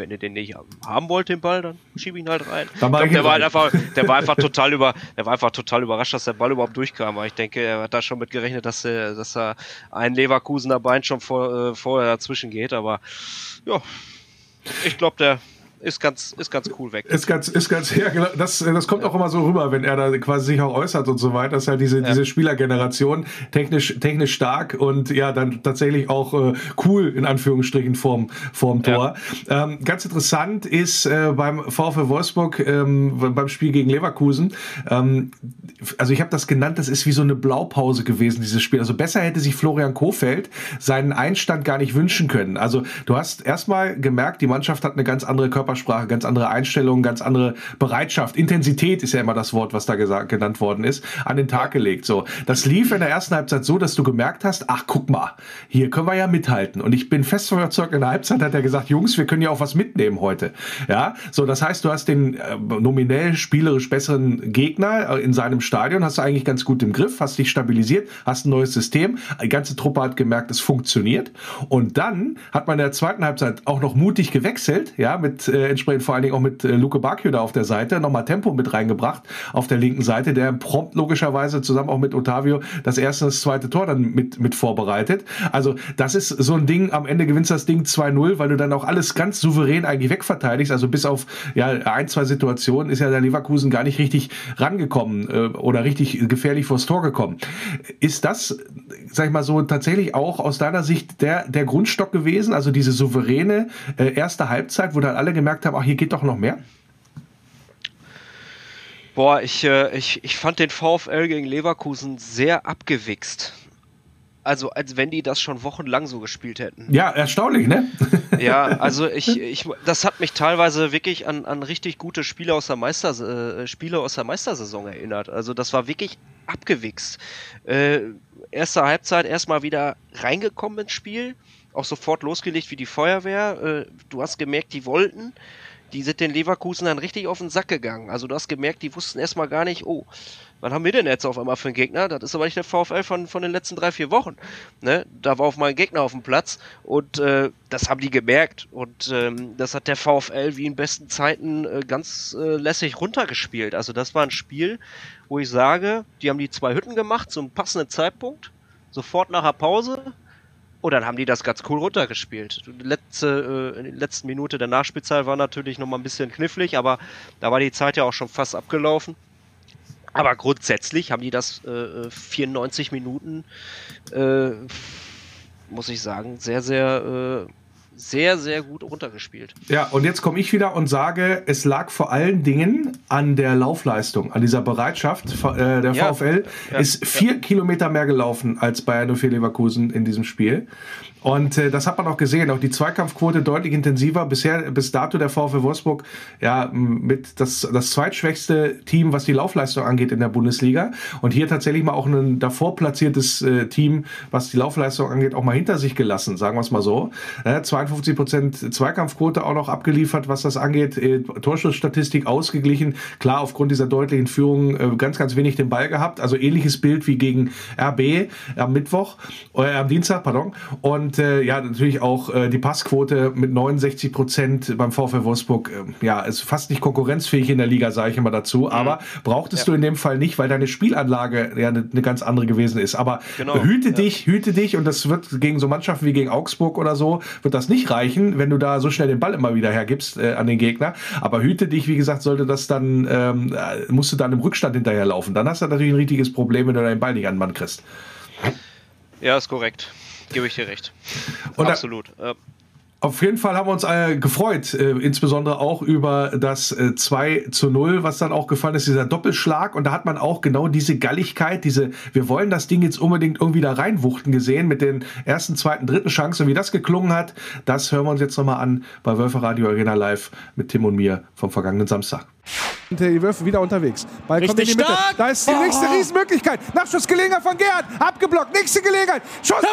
wenn ihr den nicht haben wollt, den Ball, dann schieb ihn halt rein. Ich glaub, ich der ihn war rein. halt einfach, der war einfach total über, der war einfach total überrascht, dass der Ball überhaupt durchkam. Aber ich denke, er hat da schon mit gerechnet, dass, er, dass da ein Leverkusener Bein schon vor, äh, vorher dazwischen geht. Aber ja, ich glaube, der ist ganz, ist ganz cool weg. Ist ganz, ist ganz, ja, genau, das, das kommt auch immer so rüber, wenn er da quasi sich auch äußert und so weiter. Das ist halt diese, diese Spielergeneration, technisch, technisch stark und ja, dann tatsächlich auch äh, cool, in Anführungsstrichen, vorm, vorm Tor. Ähm, ganz interessant ist äh, beim VfL Wolfsburg, ähm, beim Spiel gegen Leverkusen, ähm, also ich habe das genannt, das ist wie so eine Blaupause gewesen, dieses Spiel. Also besser hätte sich Florian Kofeld seinen Einstand gar nicht wünschen können. Also du hast erstmal gemerkt, die Mannschaft hat eine ganz andere Körpersprache, ganz andere Einstellung, ganz andere Bereitschaft. Intensität ist ja immer das Wort, was da gesagt, genannt worden ist, an den Tag gelegt. So, das lief in der ersten Halbzeit so, dass du gemerkt hast, ach guck mal, hier können wir ja mithalten. Und ich bin fest überzeugt, in der Halbzeit hat er gesagt, Jungs, wir können ja auch was mitnehmen heute. Ja, so das heißt, du hast den äh, nominell spielerisch besseren Gegner äh, in seinem Stadion, hast du eigentlich ganz gut im Griff, hast dich stabilisiert, hast ein neues System. Die ganze Truppe hat gemerkt, es funktioniert. Und dann hat man in der zweiten Halbzeit auch noch mutig gewechselt, ja, mit äh, entsprechend vor allen Dingen auch mit äh, Luke Bacchio da auf der Seite, nochmal Tempo mit reingebracht auf der linken Seite, der prompt logischerweise zusammen auch mit Otavio das erste das zweite Tor dann mit, mit vorbereitet. Also das ist so ein Ding, am Ende gewinnst du das Ding 2-0, weil du dann auch alles ganz souverän eigentlich wegverteidigst. Also bis auf ja, ein, zwei Situationen ist ja der Leverkusen gar nicht richtig rangekommen äh, oder richtig gefährlich vors Tor gekommen. Ist das, sag ich mal so, tatsächlich auch aus deiner Sicht der, der Grundstock gewesen? Also diese souveräne äh, erste Halbzeit, wo dann alle gemerkt haben, ach, hier geht doch noch mehr? Boah, ich, äh, ich, ich fand den VfL gegen Leverkusen sehr abgewichst. Also, als wenn die das schon wochenlang so gespielt hätten. Ja, erstaunlich, ne? Ja, also ich, ich, das hat mich teilweise wirklich an, an richtig gute Spiele aus der Meister, äh, Spiele aus der Meistersaison erinnert. Also das war wirklich abgewichst. Äh, erste Halbzeit erstmal wieder reingekommen ins Spiel, auch sofort losgelegt wie die Feuerwehr. Äh, du hast gemerkt, die wollten. Die sind den Leverkusen dann richtig auf den Sack gegangen. Also du hast gemerkt, die wussten erstmal gar nicht, oh, was haben wir denn jetzt auf einmal für einen Gegner? Das ist aber nicht der VfL von, von den letzten drei, vier Wochen. Ne? Da war auf mal ein Gegner auf dem Platz und äh, das haben die gemerkt. Und ähm, das hat der VfL wie in besten Zeiten äh, ganz äh, lässig runtergespielt. Also das war ein Spiel, wo ich sage, die haben die zwei Hütten gemacht zum passenden Zeitpunkt, sofort nach der Pause. Und dann haben die das ganz cool runtergespielt. Die letzte, äh, in der letzten Minute der Nachspielzeit war natürlich nochmal ein bisschen knifflig, aber da war die Zeit ja auch schon fast abgelaufen. Aber grundsätzlich haben die das äh, 94 Minuten, äh, muss ich sagen, sehr, sehr sehr, sehr gut runtergespielt. Ja, und jetzt komme ich wieder und sage, es lag vor allen Dingen an der Laufleistung, an dieser Bereitschaft. Äh, der Ja. VfL Ja. ist vier Kilometer mehr gelaufen als Bayern 04 Leverkusen in diesem Spiel. Und äh, das hat man auch gesehen, auch die Zweikampfquote deutlich intensiver. Bisher, bis dato der VfL Wolfsburg ja mit das, das zweitschwächste Team, was die Laufleistung angeht in der Bundesliga. Und hier tatsächlich mal auch ein davor platziertes äh, Team, was die Laufleistung angeht, auch mal hinter sich gelassen, sagen wir es mal so. Äh, 52 Prozent Zweikampfquote auch noch abgeliefert, was das angeht. Äh, Torschussstatistik ausgeglichen. Klar, aufgrund dieser deutlichen Führung äh, ganz, ganz wenig den Ball gehabt. Also ähnliches Bild wie gegen RB am Mittwoch, äh, am Dienstag, pardon. Und äh, ja, natürlich auch äh, die Passquote mit 69 Prozent beim VfL Wolfsburg. Äh, ja, ist fast nicht konkurrenzfähig in der Liga, sage ich immer dazu. Aber brauchtest du in dem Fall nicht, weil deine Spielanlage ja eine, eine ganz andere gewesen ist. Aber Genau, hüte ja. dich, hüte dich und das wird gegen so Mannschaften wie gegen Augsburg oder so, wird das nicht reichen, wenn du da so schnell den Ball immer wieder hergibst äh, an den Gegner. Aber hüte dich, wie gesagt, sollte das dann, ähm, äh, musst du dann im Rückstand hinterherlaufen. Dann hast du natürlich ein richtiges Problem, wenn du deinen Ball nicht an den Mann kriegst. Ja, ist korrekt. Gebe ich dir recht. Und da- Absolut. Äh, Auf jeden Fall haben wir uns äh, gefreut, äh, insbesondere auch über das äh, 2 zu 0, was dann auch gefallen ist, dieser Doppelschlag. Und da hat man auch genau diese Galligkeit, diese, wir wollen das Ding jetzt unbedingt irgendwie da reinwuchten gesehen mit den ersten, zweiten, dritten Chancen. Wie das geklungen hat, das hören wir uns jetzt nochmal an bei Wölfe Radio Arena Live mit Tim und mir vom vergangenen Samstag. Die Wölfe wieder unterwegs. Ball kommt in die Mitte. stark. Da ist die nächste Oh. Riesenmöglichkeit. Nachschussgelegenheit von Gerhard. Abgeblockt. Nächste Gelegenheit. Schuss. Tor!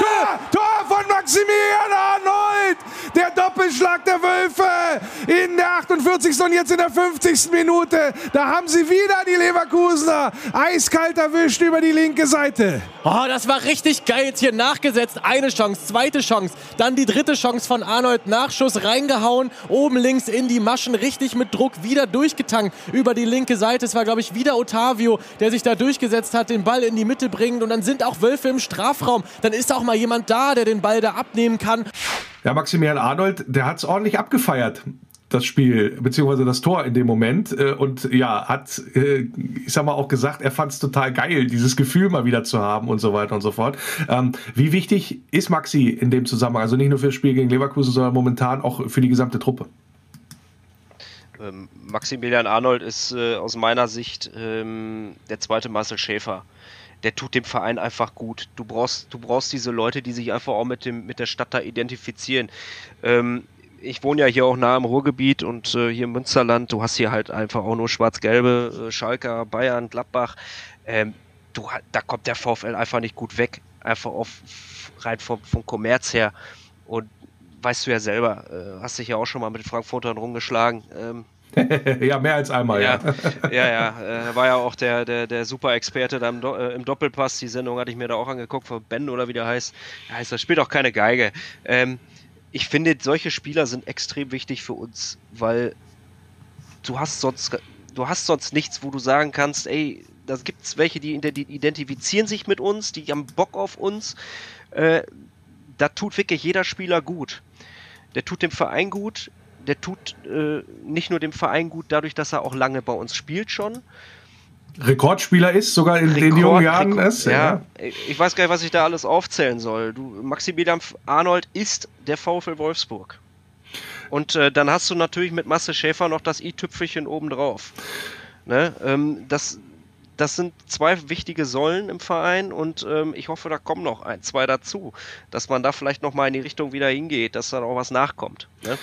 Tor! Tor von Maximilian Arnold. Der Doppelschlag der Wölfe in der 48. und jetzt in der 50. Minute. Da haben sie wieder die Leverkusener eiskalt erwischt über die linke Seite. Oh, das war richtig geil. Jetzt hier nachgesetzt. Eine Chance, zweite Chance. Dann die dritte Chance von Arnold. Nachschuss reingehauen. Oben links in die Maschen. Richtig mit Druck wieder durchgetankt über die linke Seite. Es war, glaube ich, wieder Otavio, der sich da durchgesetzt hat, den Ball in die Mitte bringt. Und dann sind auch Wölfe im Strafraum. Dann ist auch mal jemand da, der den Ball da abnehmen kann. Ja, Maximilian Arnold, der hat es ordentlich abgefeiert. Das Spiel, beziehungsweise das Tor in dem Moment. äh, Und ja, hat, äh, ich sag mal, auch gesagt, er fand es total geil, dieses Gefühl mal wieder zu haben und so weiter und so fort. Ähm, Wie wichtig ist Maxi in dem Zusammenhang? Also nicht nur für das Spiel gegen Leverkusen, sondern momentan auch für die gesamte Truppe. Ähm, Maximilian Arnold ist äh, aus meiner Sicht ähm, der zweite Marcel Schäfer. Der tut dem Verein einfach gut. Du brauchst, du brauchst diese Leute, die sich einfach auch mit, dem, mit der Stadt da identifizieren. Ähm, ich wohne ja hier auch nah am Ruhrgebiet und äh, hier im Münsterland. Du hast hier halt einfach auch nur schwarz-gelbe äh, Schalker, Bayern, Gladbach. Ähm, du, da kommt der VfL einfach nicht gut weg. Einfach auf, rein vom, vom Kommerz her. Und weißt du ja selber, äh, hast dich ja auch schon mal mit Frankfurtern rumgeschlagen. Ähm, ja, mehr als einmal, ja. ja, ja, ja. Äh, war ja auch der, der, der Super-Experte da im, Do äh, im Doppelpass. Die Sendung hatte ich mir da auch angeguckt, von Ben oder wie der heißt. Ja, heißt, das spielt auch keine Geige. Ähm, ich finde, solche Spieler sind extrem wichtig für uns, weil du hast sonst, du hast sonst nichts, wo du sagen kannst, ey, da gibt es welche, die ident- identifizieren sich mit uns, die haben Bock auf uns. Äh, da tut wirklich jeder Spieler gut. Der tut dem Verein gut, der tut äh, nicht nur dem Verein gut, dadurch, dass er auch lange bei uns spielt schon. Rekordspieler ist, sogar in den Rekord- jungen Jahren Rekord- ist. ja, ich weiß gar nicht, was ich da alles aufzählen soll. Du, Maximilian Arnold ist der VfL Wolfsburg. Und äh, dann hast du natürlich mit Masse Schäfer noch das i-Tüpfelchen obendrauf. Ne? Ähm, das, das sind zwei wichtige Säulen im Verein und ähm, ich hoffe, da kommen noch ein, zwei dazu, dass man da vielleicht nochmal in die Richtung wieder hingeht, dass dann auch was nachkommt. Ne?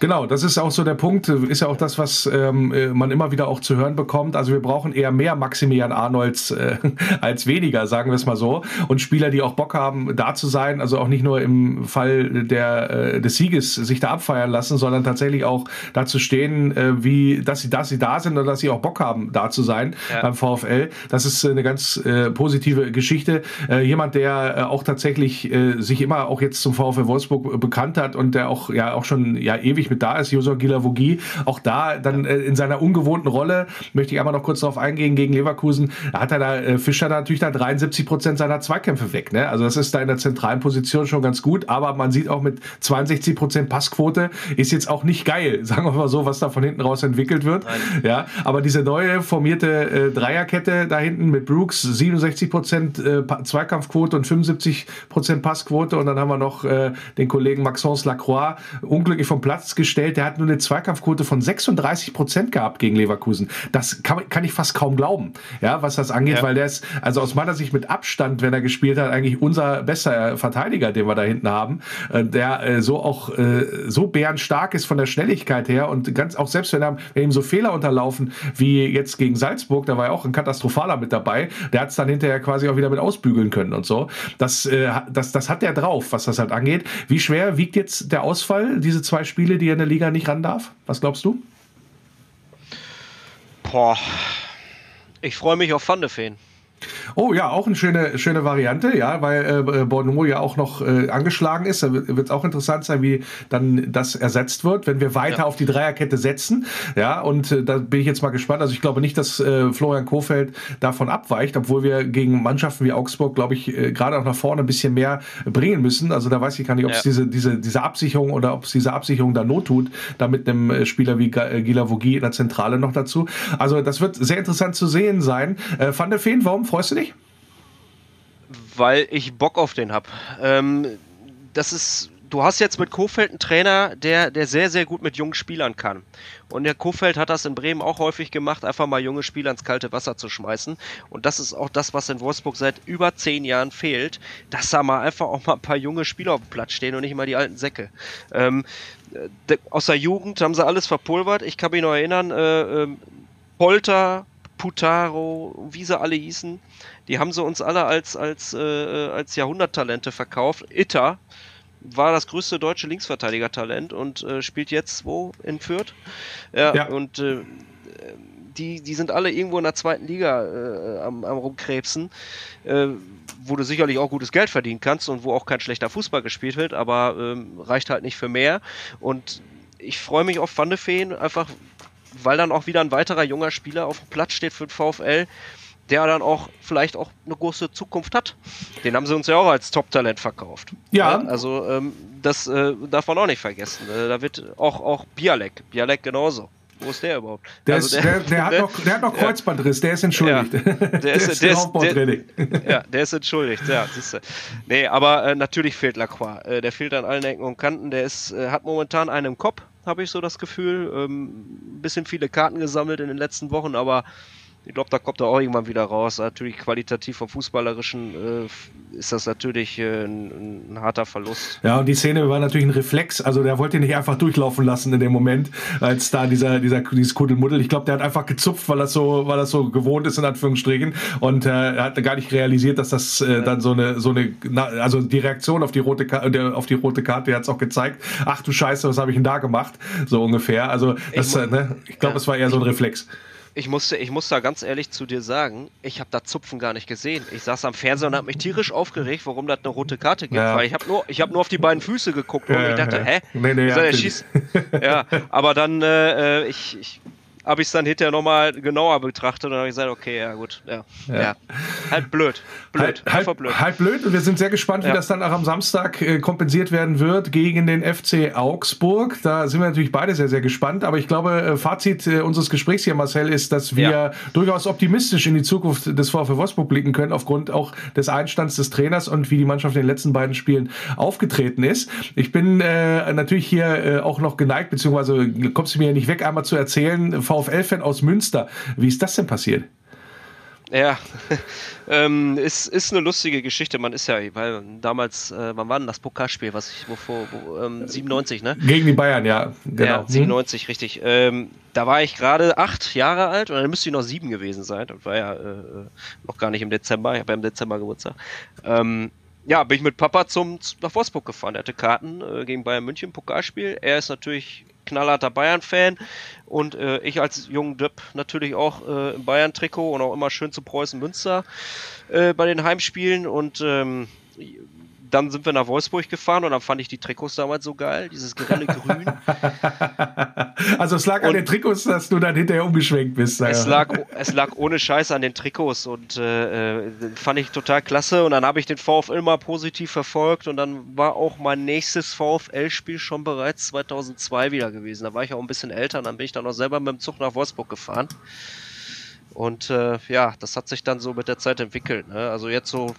Genau, das ist auch so der Punkt, ist ja auch das, was ähm, äh, man immer wieder auch zu hören bekommt. Also wir brauchen eher mehr Maximilian Arnolds äh, als weniger, sagen wir es mal so. Und Spieler, die auch Bock haben, da zu sein, also auch nicht nur im Fall der, äh, des Sieges sich da abfeiern lassen, sondern tatsächlich auch da zu stehen, äh, wie, dass sie, dass sie da sind und dass sie auch Bock haben, da zu sein Ja. beim VfL. Das ist eine ganz äh, positive Geschichte. Äh, jemand, der äh, auch tatsächlich äh, sich immer auch jetzt zum VfL Wolfsburg bekannt hat und der auch ja auch schon ja ewig nicht mit da ist, Josua Gilavogi. Auch da dann äh, in seiner ungewohnten Rolle, möchte ich einmal noch kurz darauf eingehen, gegen Leverkusen, da hat er da, äh, Fischer da natürlich da 73 Prozent seiner Zweikämpfe weg. Ne? Also das ist da in der zentralen Position schon ganz gut, aber man sieht auch mit 62 Prozent Passquote ist jetzt auch nicht geil, sagen wir mal so, was da von hinten raus entwickelt wird. Nein. Ja, aber diese neue formierte äh, Dreierkette da hinten mit Brooks 67 Prozent äh, Zweikampfquote und 75 Prozent Passquote und dann haben wir noch äh, den Kollegen Maxence Lacroix unglücklich vom Platz gestellt. Der hat nur eine Zweikampfquote von 36 Prozent gehabt gegen Leverkusen. Das kann, kann ich fast kaum glauben, ja, was das angeht, ja. weil der ist, also aus meiner Sicht mit Abstand, wenn er gespielt hat, eigentlich unser bester Verteidiger, den wir da hinten haben, äh, der äh, so auch äh, so bärenstark ist von der Schnelligkeit her und ganz auch selbst wenn, er, wenn ihm so Fehler unterlaufen wie jetzt gegen Salzburg, da war ja auch ein katastrophaler mit dabei, der hat es dann hinterher quasi auch wieder mit ausbügeln können und so. Das, äh, das, das hat der drauf, was das halt angeht. Wie schwer wiegt jetzt der Ausfall, diese zwei Spiele, die er in der Liga nicht ran darf? Was glaubst du? Boah, ich freue mich auf Van de Feen. Oh ja, auch eine schöne, schöne Variante, ja, weil äh, Bordeaux ja auch noch äh, angeschlagen ist. Da wird es auch interessant sein, wie dann das ersetzt wird, wenn wir weiter ja. auf die Dreierkette setzen. Ja, und äh, da bin ich jetzt mal gespannt. Also ich glaube nicht, dass äh, Florian Kofeld davon abweicht, obwohl wir gegen Mannschaften wie Augsburg, glaube ich, äh, gerade auch nach vorne ein bisschen mehr bringen müssen. Also da weiß ich gar nicht, ob es ja. diese, diese, diese Absicherung oder ob es diese Absicherung da not tut, da mit einem äh, Spieler wie Gila Vogie in der Zentrale noch dazu. Also das wird sehr interessant zu sehen sein. Äh, Van der Feen, warum freust du dich? Weil ich Bock auf den hab. Ähm, das ist, du hast jetzt mit Kofeld einen Trainer, der, der sehr, sehr gut mit jungen Spielern kann. Und der Kofeld hat das in Bremen auch häufig gemacht, einfach mal junge Spieler ins kalte Wasser zu schmeißen. Und das ist auch das, was in Wolfsburg seit über zehn Jahren fehlt, dass da mal einfach auch mal ein paar junge Spieler auf dem Platz stehen und nicht mal die alten Säcke. Ähm, aus der Jugend haben sie alles verpulvert. Ich kann mich noch erinnern, äh, äh, Polter, Putaro, wie sie alle hießen, die haben sie uns alle als, als, äh, als Jahrhunderttalente verkauft. Itter war das größte deutsche Linksverteidiger-Talent und äh, spielt jetzt wo? In Fürth? Ja, ja. und äh, die, die sind alle irgendwo in der zweiten Liga äh, am, am rumkrebsen, äh, wo du sicherlich auch gutes Geld verdienen kannst und wo auch kein schlechter Fußball gespielt wird, aber ähm, reicht halt nicht für mehr. Und ich freue mich auf Van de Feen, einfach weil dann auch wieder ein weiterer junger Spieler auf dem Platz steht für den VfL, der dann auch vielleicht auch eine große Zukunft hat. Den haben sie uns ja auch als Top-Talent verkauft. Ja. Also ähm, das äh, darf man auch nicht vergessen. Äh, da wird auch, auch Bialek, Bialek genauso. Wo ist der überhaupt? Der, also der, der, der, hat, noch, der hat noch Kreuzbandriss, der ist entschuldigt. Ja, der, ist, ist, der, ist, ja, der ist entschuldigt, ja, siehst du. Nee, aber äh, natürlich fehlt Lacroix. Äh, der fehlt an allen Ecken und Kanten. Der ist, äh, hat momentan einen im Kopf, habe ich so das Gefühl. Ähm, ein bisschen viele Karten gesammelt in den letzten Wochen, aber ich glaube, da kommt er auch irgendwann wieder raus. Natürlich qualitativ vom Fußballerischen äh, ist das natürlich äh, ein, ein, harter Verlust. Ja, und die Szene war natürlich ein Reflex. Also der wollte ihn nicht einfach durchlaufen lassen in dem Moment, als da dieser, dieser dieses Kuddelmuddel. Ich glaube, der hat einfach gezupft, weil das so, weil das so gewohnt ist in Anführungsstrichen und äh, er hat gar nicht realisiert, dass das äh, dann so eine so eine also die Reaktion auf die rote Karte, auf die rote Karte, hat es auch gezeigt. Ach du Scheiße, was habe ich denn da gemacht? So ungefähr. Also das, ich, äh, ne? ich glaube, es war eher so ein Reflex. Ich musste, ich muss da ganz ehrlich zu dir sagen, ich habe da Zupfen gar nicht gesehen. Ich saß am Fernseher und habe mich tierisch aufgeregt, warum das eine rote Karte gibt. Ja. Weil ich habe nur, ich nur auf die beiden Füße geguckt und ja, ich dachte, ja. hä? Nee, nee, ja, schießt? ja, aber dann, äh, äh, ich, ich habe ich es dann hinterher nochmal genauer betrachtet und habe gesagt, okay, ja gut, ja, ja. ja. Halt blöd. Blöd. Halt, halt, blöd. Halt blöd und wir sind sehr gespannt, ja. wie das dann auch am Samstag äh, kompensiert werden wird gegen den FC Augsburg. Da sind wir natürlich beide sehr, sehr gespannt. Aber ich glaube, äh, Fazit äh, unseres Gesprächs hier, Marcel, ist, dass wir ja. durchaus optimistisch in die Zukunft des VfL Wolfsburg blicken können, aufgrund auch des Einstands des Trainers und wie die Mannschaft in den letzten beiden Spielen aufgetreten ist. Ich bin äh, natürlich hier auch noch geneigt, beziehungsweise kommst du mir ja nicht weg, einmal zu erzählen, VfL-Fan aus Münster. Wie ist das denn passiert? Ja, ähm, ist, ist eine lustige Geschichte. Man ist ja, weil damals, äh, wann war denn das Pokalspiel, was ich, wovor, wo, ähm, 97, ne? Gegen die Bayern, ja, genau. Ja, 97, hm. richtig. Ähm, da war ich gerade acht Jahre alt und dann müsste ich noch sieben gewesen sein. Das war ja äh, noch gar nicht im Dezember, ich habe ja im Dezember Geburtstag. Ähm, ja, bin ich mit Papa zum, nach Wolfsburg gefahren. Er hatte Karten äh, gegen Bayern München, Pokalspiel. Er ist natürlich knallharter Bayern-Fan und äh, ich als jungen Depp natürlich auch äh, im Bayern-Trikot und auch immer schön zu Preußen Münster äh, bei den Heimspielen und ähm, dann sind wir nach Wolfsburg gefahren und dann fand ich die Trikots damals so geil, dieses grelle Grün. also es lag und an den Trikots, dass du dann hinterher umgeschwenkt bist. Es lag, es lag ohne Scheiß an den Trikots und äh, äh, fand ich total klasse. Und dann habe ich den VfL mal positiv verfolgt und dann war auch mein nächstes VfL-Spiel schon bereits 2002 wieder gewesen. Da war ich auch ein bisschen älter und dann bin ich dann noch selber mit dem Zug nach Wolfsburg gefahren. Und äh, ja, das hat sich dann so mit der Zeit entwickelt. Ne? Also jetzt so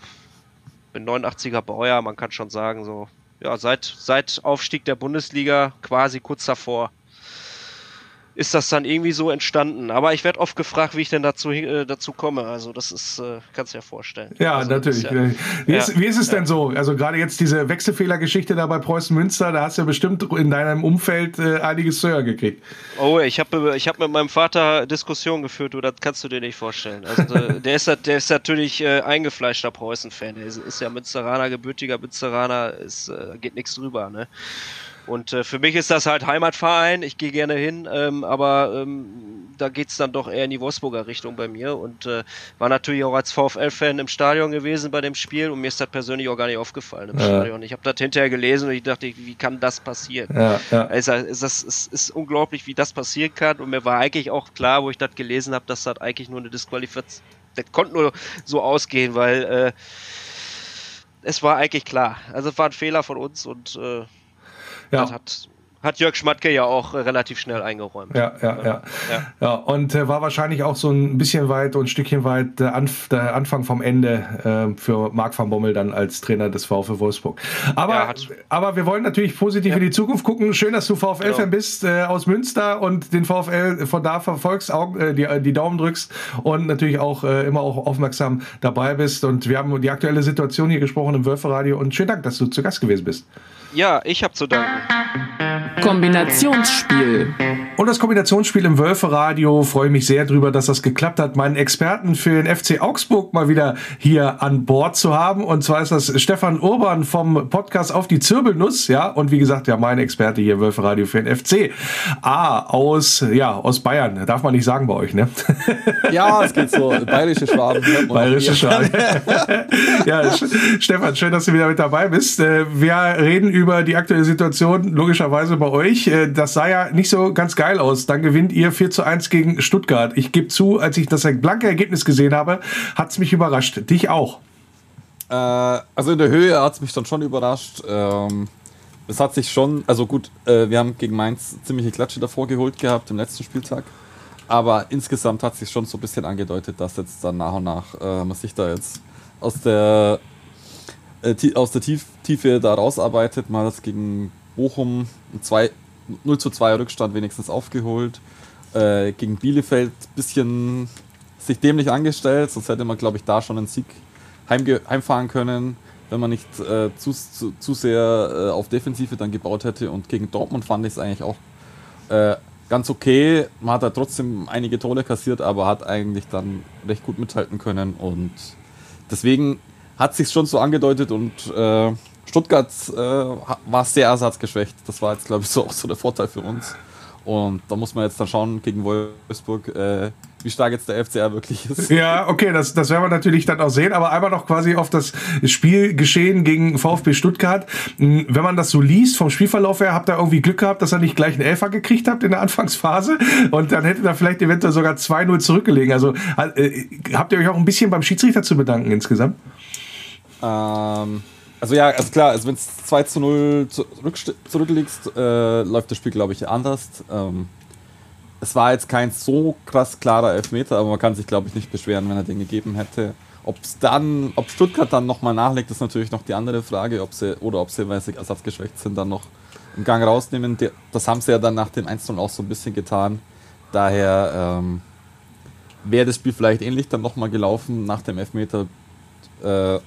bin 89er Baujahr, man kann schon sagen, so, ja, seit, seit Aufstieg der Bundesliga quasi kurz davor ist das dann irgendwie so entstanden. Aber ich werde oft gefragt, wie ich denn dazu, äh, dazu komme. Also das ist, äh, kannst du dir vorstellen. Ja, also, natürlich. Ja, wie, ist, wie ist es ja. denn so? Also gerade jetzt diese Wechselfehlergeschichte da bei Preußen Münster, da hast du ja bestimmt in deinem Umfeld äh, einiges zu hören gekriegt. Oh, ich habe ich hab mit meinem Vater Diskussionen geführt, du, das kannst du dir nicht vorstellen. Also der, ist, der ist natürlich äh, eingefleischter Preußen-Fan. Der ist, ist, ja Münsteraner, gebürtiger Münsteraner, ist, äh, geht nichts drüber, ne? Und äh, für mich ist das halt Heimatverein, ich gehe gerne hin, ähm, aber ähm, da geht's dann doch eher in die Wolfsburger Richtung bei mir und äh, war natürlich auch als VfL-Fan im Stadion gewesen bei dem Spiel und mir ist das persönlich auch gar nicht aufgefallen im ja. Stadion. Ich habe das hinterher gelesen und ich dachte, wie kann das passieren? Ja, ja. Es, ist, es ist unglaublich, wie das passieren kann und mir war eigentlich auch klar, wo ich das gelesen habe, dass das eigentlich nur eine Disqualifikation, das konnte nur so ausgehen, weil äh, es war eigentlich klar. Also es war ein Fehler von uns und äh, ja. Das hat, hat Jörg Schmatke ja auch äh, relativ schnell eingeräumt. Ja, ja, ja. ja. ja und äh, war wahrscheinlich auch so ein bisschen weit und ein Stückchen weit der, Anf der Anfang vom Ende äh, für Marc van Bommel dann als Trainer des VfL Wolfsburg. Aber, ja, aber wir wollen natürlich positiv in die Zukunft gucken. Schön, dass du VfL-Fan genau. bist äh, aus Münster und den VfL von da verfolgst, Augen, äh, die, die Daumen drückst und natürlich auch äh, immer auch aufmerksam dabei bist. Und wir haben die aktuelle Situation hier gesprochen im Wölferadio und schönen Dank, dass du zu Gast gewesen bist. Ja, ich habe zu danken. Kombinationsspiel. Und das Kombinationsspiel im Wölferadio freue ich mich sehr drüber, dass das geklappt hat, meinen Experten für den FC Augsburg mal wieder hier an Bord zu haben. Und zwar ist das Stefan Urban vom Podcast Auf die Zirbelnuss, ja. Und wie gesagt, ja, mein Experte hier im Wölferadio für den FC. Ah, aus, ja, aus Bayern. Darf man nicht sagen bei euch, ne? Ja, es geht so. Bayerische Schwaben. Bayerische Schwaben. ja, Stefan, schön, dass du wieder mit dabei bist. Äh, wir reden über die aktuelle Situation, logischerweise bei euch. Äh, das sah ja nicht so ganz geil aus. Dann gewinnt ihr 4 zu 1 gegen Stuttgart. Ich gebe zu, als ich das blanke Ergebnis gesehen habe, hat es mich überrascht. Dich auch. Äh, also in der Höhe hat es mich dann schon überrascht. Ähm, es hat sich schon, also gut, äh, wir haben gegen Mainz ziemliche Klatsche davor geholt gehabt im letzten Spieltag. Aber insgesamt hat sich schon so ein bisschen angedeutet, dass jetzt dann nach und nach äh, man sich da jetzt aus der äh, aus der Tief Tiefe da rausarbeitet. Mal das gegen Bochum 2, 0 zu 2 Rückstand wenigstens aufgeholt. Äh, gegen Bielefeld ein bisschen sich dämlich angestellt, sonst hätte man, glaube ich, da schon einen Sieg heimfahren können, wenn man nicht äh, zu, zu, zu, sehr äh, auf Defensive dann gebaut hätte. Und gegen Dortmund fand ich es eigentlich auch äh, ganz okay. Man hat da trotzdem einige Tore kassiert, aber hat eigentlich dann recht gut mithalten können. Und deswegen hat sich schon so angedeutet und äh, Stuttgart äh, war sehr ersatzgeschwächt. Das war jetzt, glaube ich, so auch so der Vorteil für uns. Und da muss man jetzt dann schauen gegen Wolfsburg, äh, wie stark jetzt der FCR wirklich ist. Ja, okay, das, das werden wir natürlich dann auch sehen. Aber einmal noch quasi auf das Spielgeschehen gegen VfB Stuttgart. Hm, wenn man das so liest, vom Spielverlauf her, habt ihr irgendwie Glück gehabt, dass ihr nicht gleich einen Elfer gekriegt habt in der Anfangsphase. Und dann hättet ihr vielleicht eventuell sogar 2-0 zurückgelegen. Also äh, habt ihr euch auch ein bisschen beim Schiedsrichter zu bedanken insgesamt? Ähm, also ja, also klar, also wenn es 2 zu 0 zurück, zurückliegst, äh, läuft das Spiel, glaube ich, anders. Ähm, es war jetzt kein so krass klarer Elfmeter, aber man kann sich, glaube ich, nicht beschweren, wenn er den gegeben hätte. Ob es dann, ob Stuttgart dann nochmal nachlegt, ist natürlich noch die andere Frage, ob sie, oder ob sie, weil sie ersatzgeschwächt sind, dann noch einen Gang rausnehmen. Das haben sie ja dann nach dem 1 auch so ein bisschen getan. Daher ähm, wäre das Spiel vielleicht ähnlich dann nochmal gelaufen nach dem Elfmeter. Äh,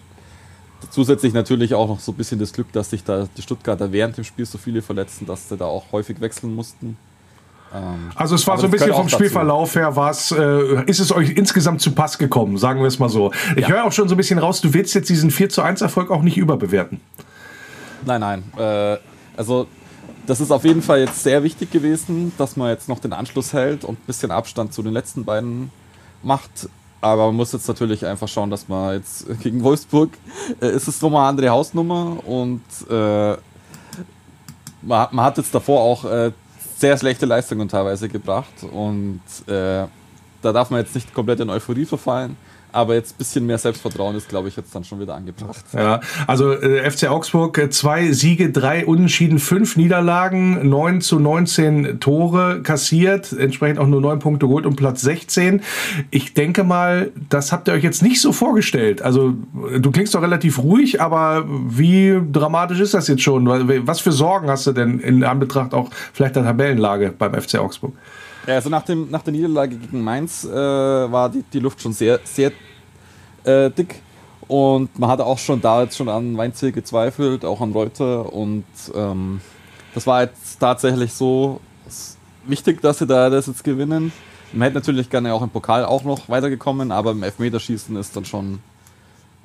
Zusätzlich natürlich auch noch so ein bisschen das Glück, dass sich da die Stuttgarter während dem Spiel so viele verletzen, dass sie da auch häufig wechseln mussten. Ähm, also es war so ein bisschen vom Spielverlauf her, war's, äh, ist es euch insgesamt zu Pass gekommen, sagen wir es mal so. Ich ja. höre auch schon so ein bisschen raus, du willst jetzt diesen 4 zu 1 Erfolg auch nicht überbewerten. Nein, nein. Äh, also das ist auf jeden Fall jetzt sehr wichtig gewesen, dass man jetzt noch den Anschluss hält und ein bisschen Abstand zu den letzten beiden macht. Aber man muss jetzt natürlich einfach schauen, dass man jetzt gegen Wolfsburg äh, ist es nochmal eine andere Hausnummer und äh, man, man, hat jetzt davor auch äh, sehr schlechte Leistungen teilweise gebracht und äh, da darf man jetzt nicht komplett in Euphorie verfallen. Aber jetzt ein bisschen mehr Selbstvertrauen ist, glaube ich, jetzt dann schon wieder angebracht. Ja, also äh, FC Augsburg, äh, zwei Siege, drei Unentschieden, fünf Niederlagen, neun zu 19 Tore kassiert, entsprechend auch nur neun Punkte geholt und Platz 16. Ich denke mal, das habt ihr euch jetzt nicht so vorgestellt. Also du klingst doch relativ ruhig, aber wie dramatisch ist das jetzt schon? Was für Sorgen hast du denn in Anbetracht auch vielleicht der Tabellenlage beim FC Augsburg? Ja, also nach, dem, nach der Niederlage gegen Mainz äh, war die, die Luft schon sehr, sehr äh, dick. Und man hatte auch schon da jetzt schon an Weinziel gezweifelt, auch an Reuter. Und ähm, das war jetzt tatsächlich so wichtig, dass sie da das jetzt gewinnen. Man hätte natürlich gerne auch im Pokal auch noch weitergekommen, aber im Elfmeterschießen ist dann schon.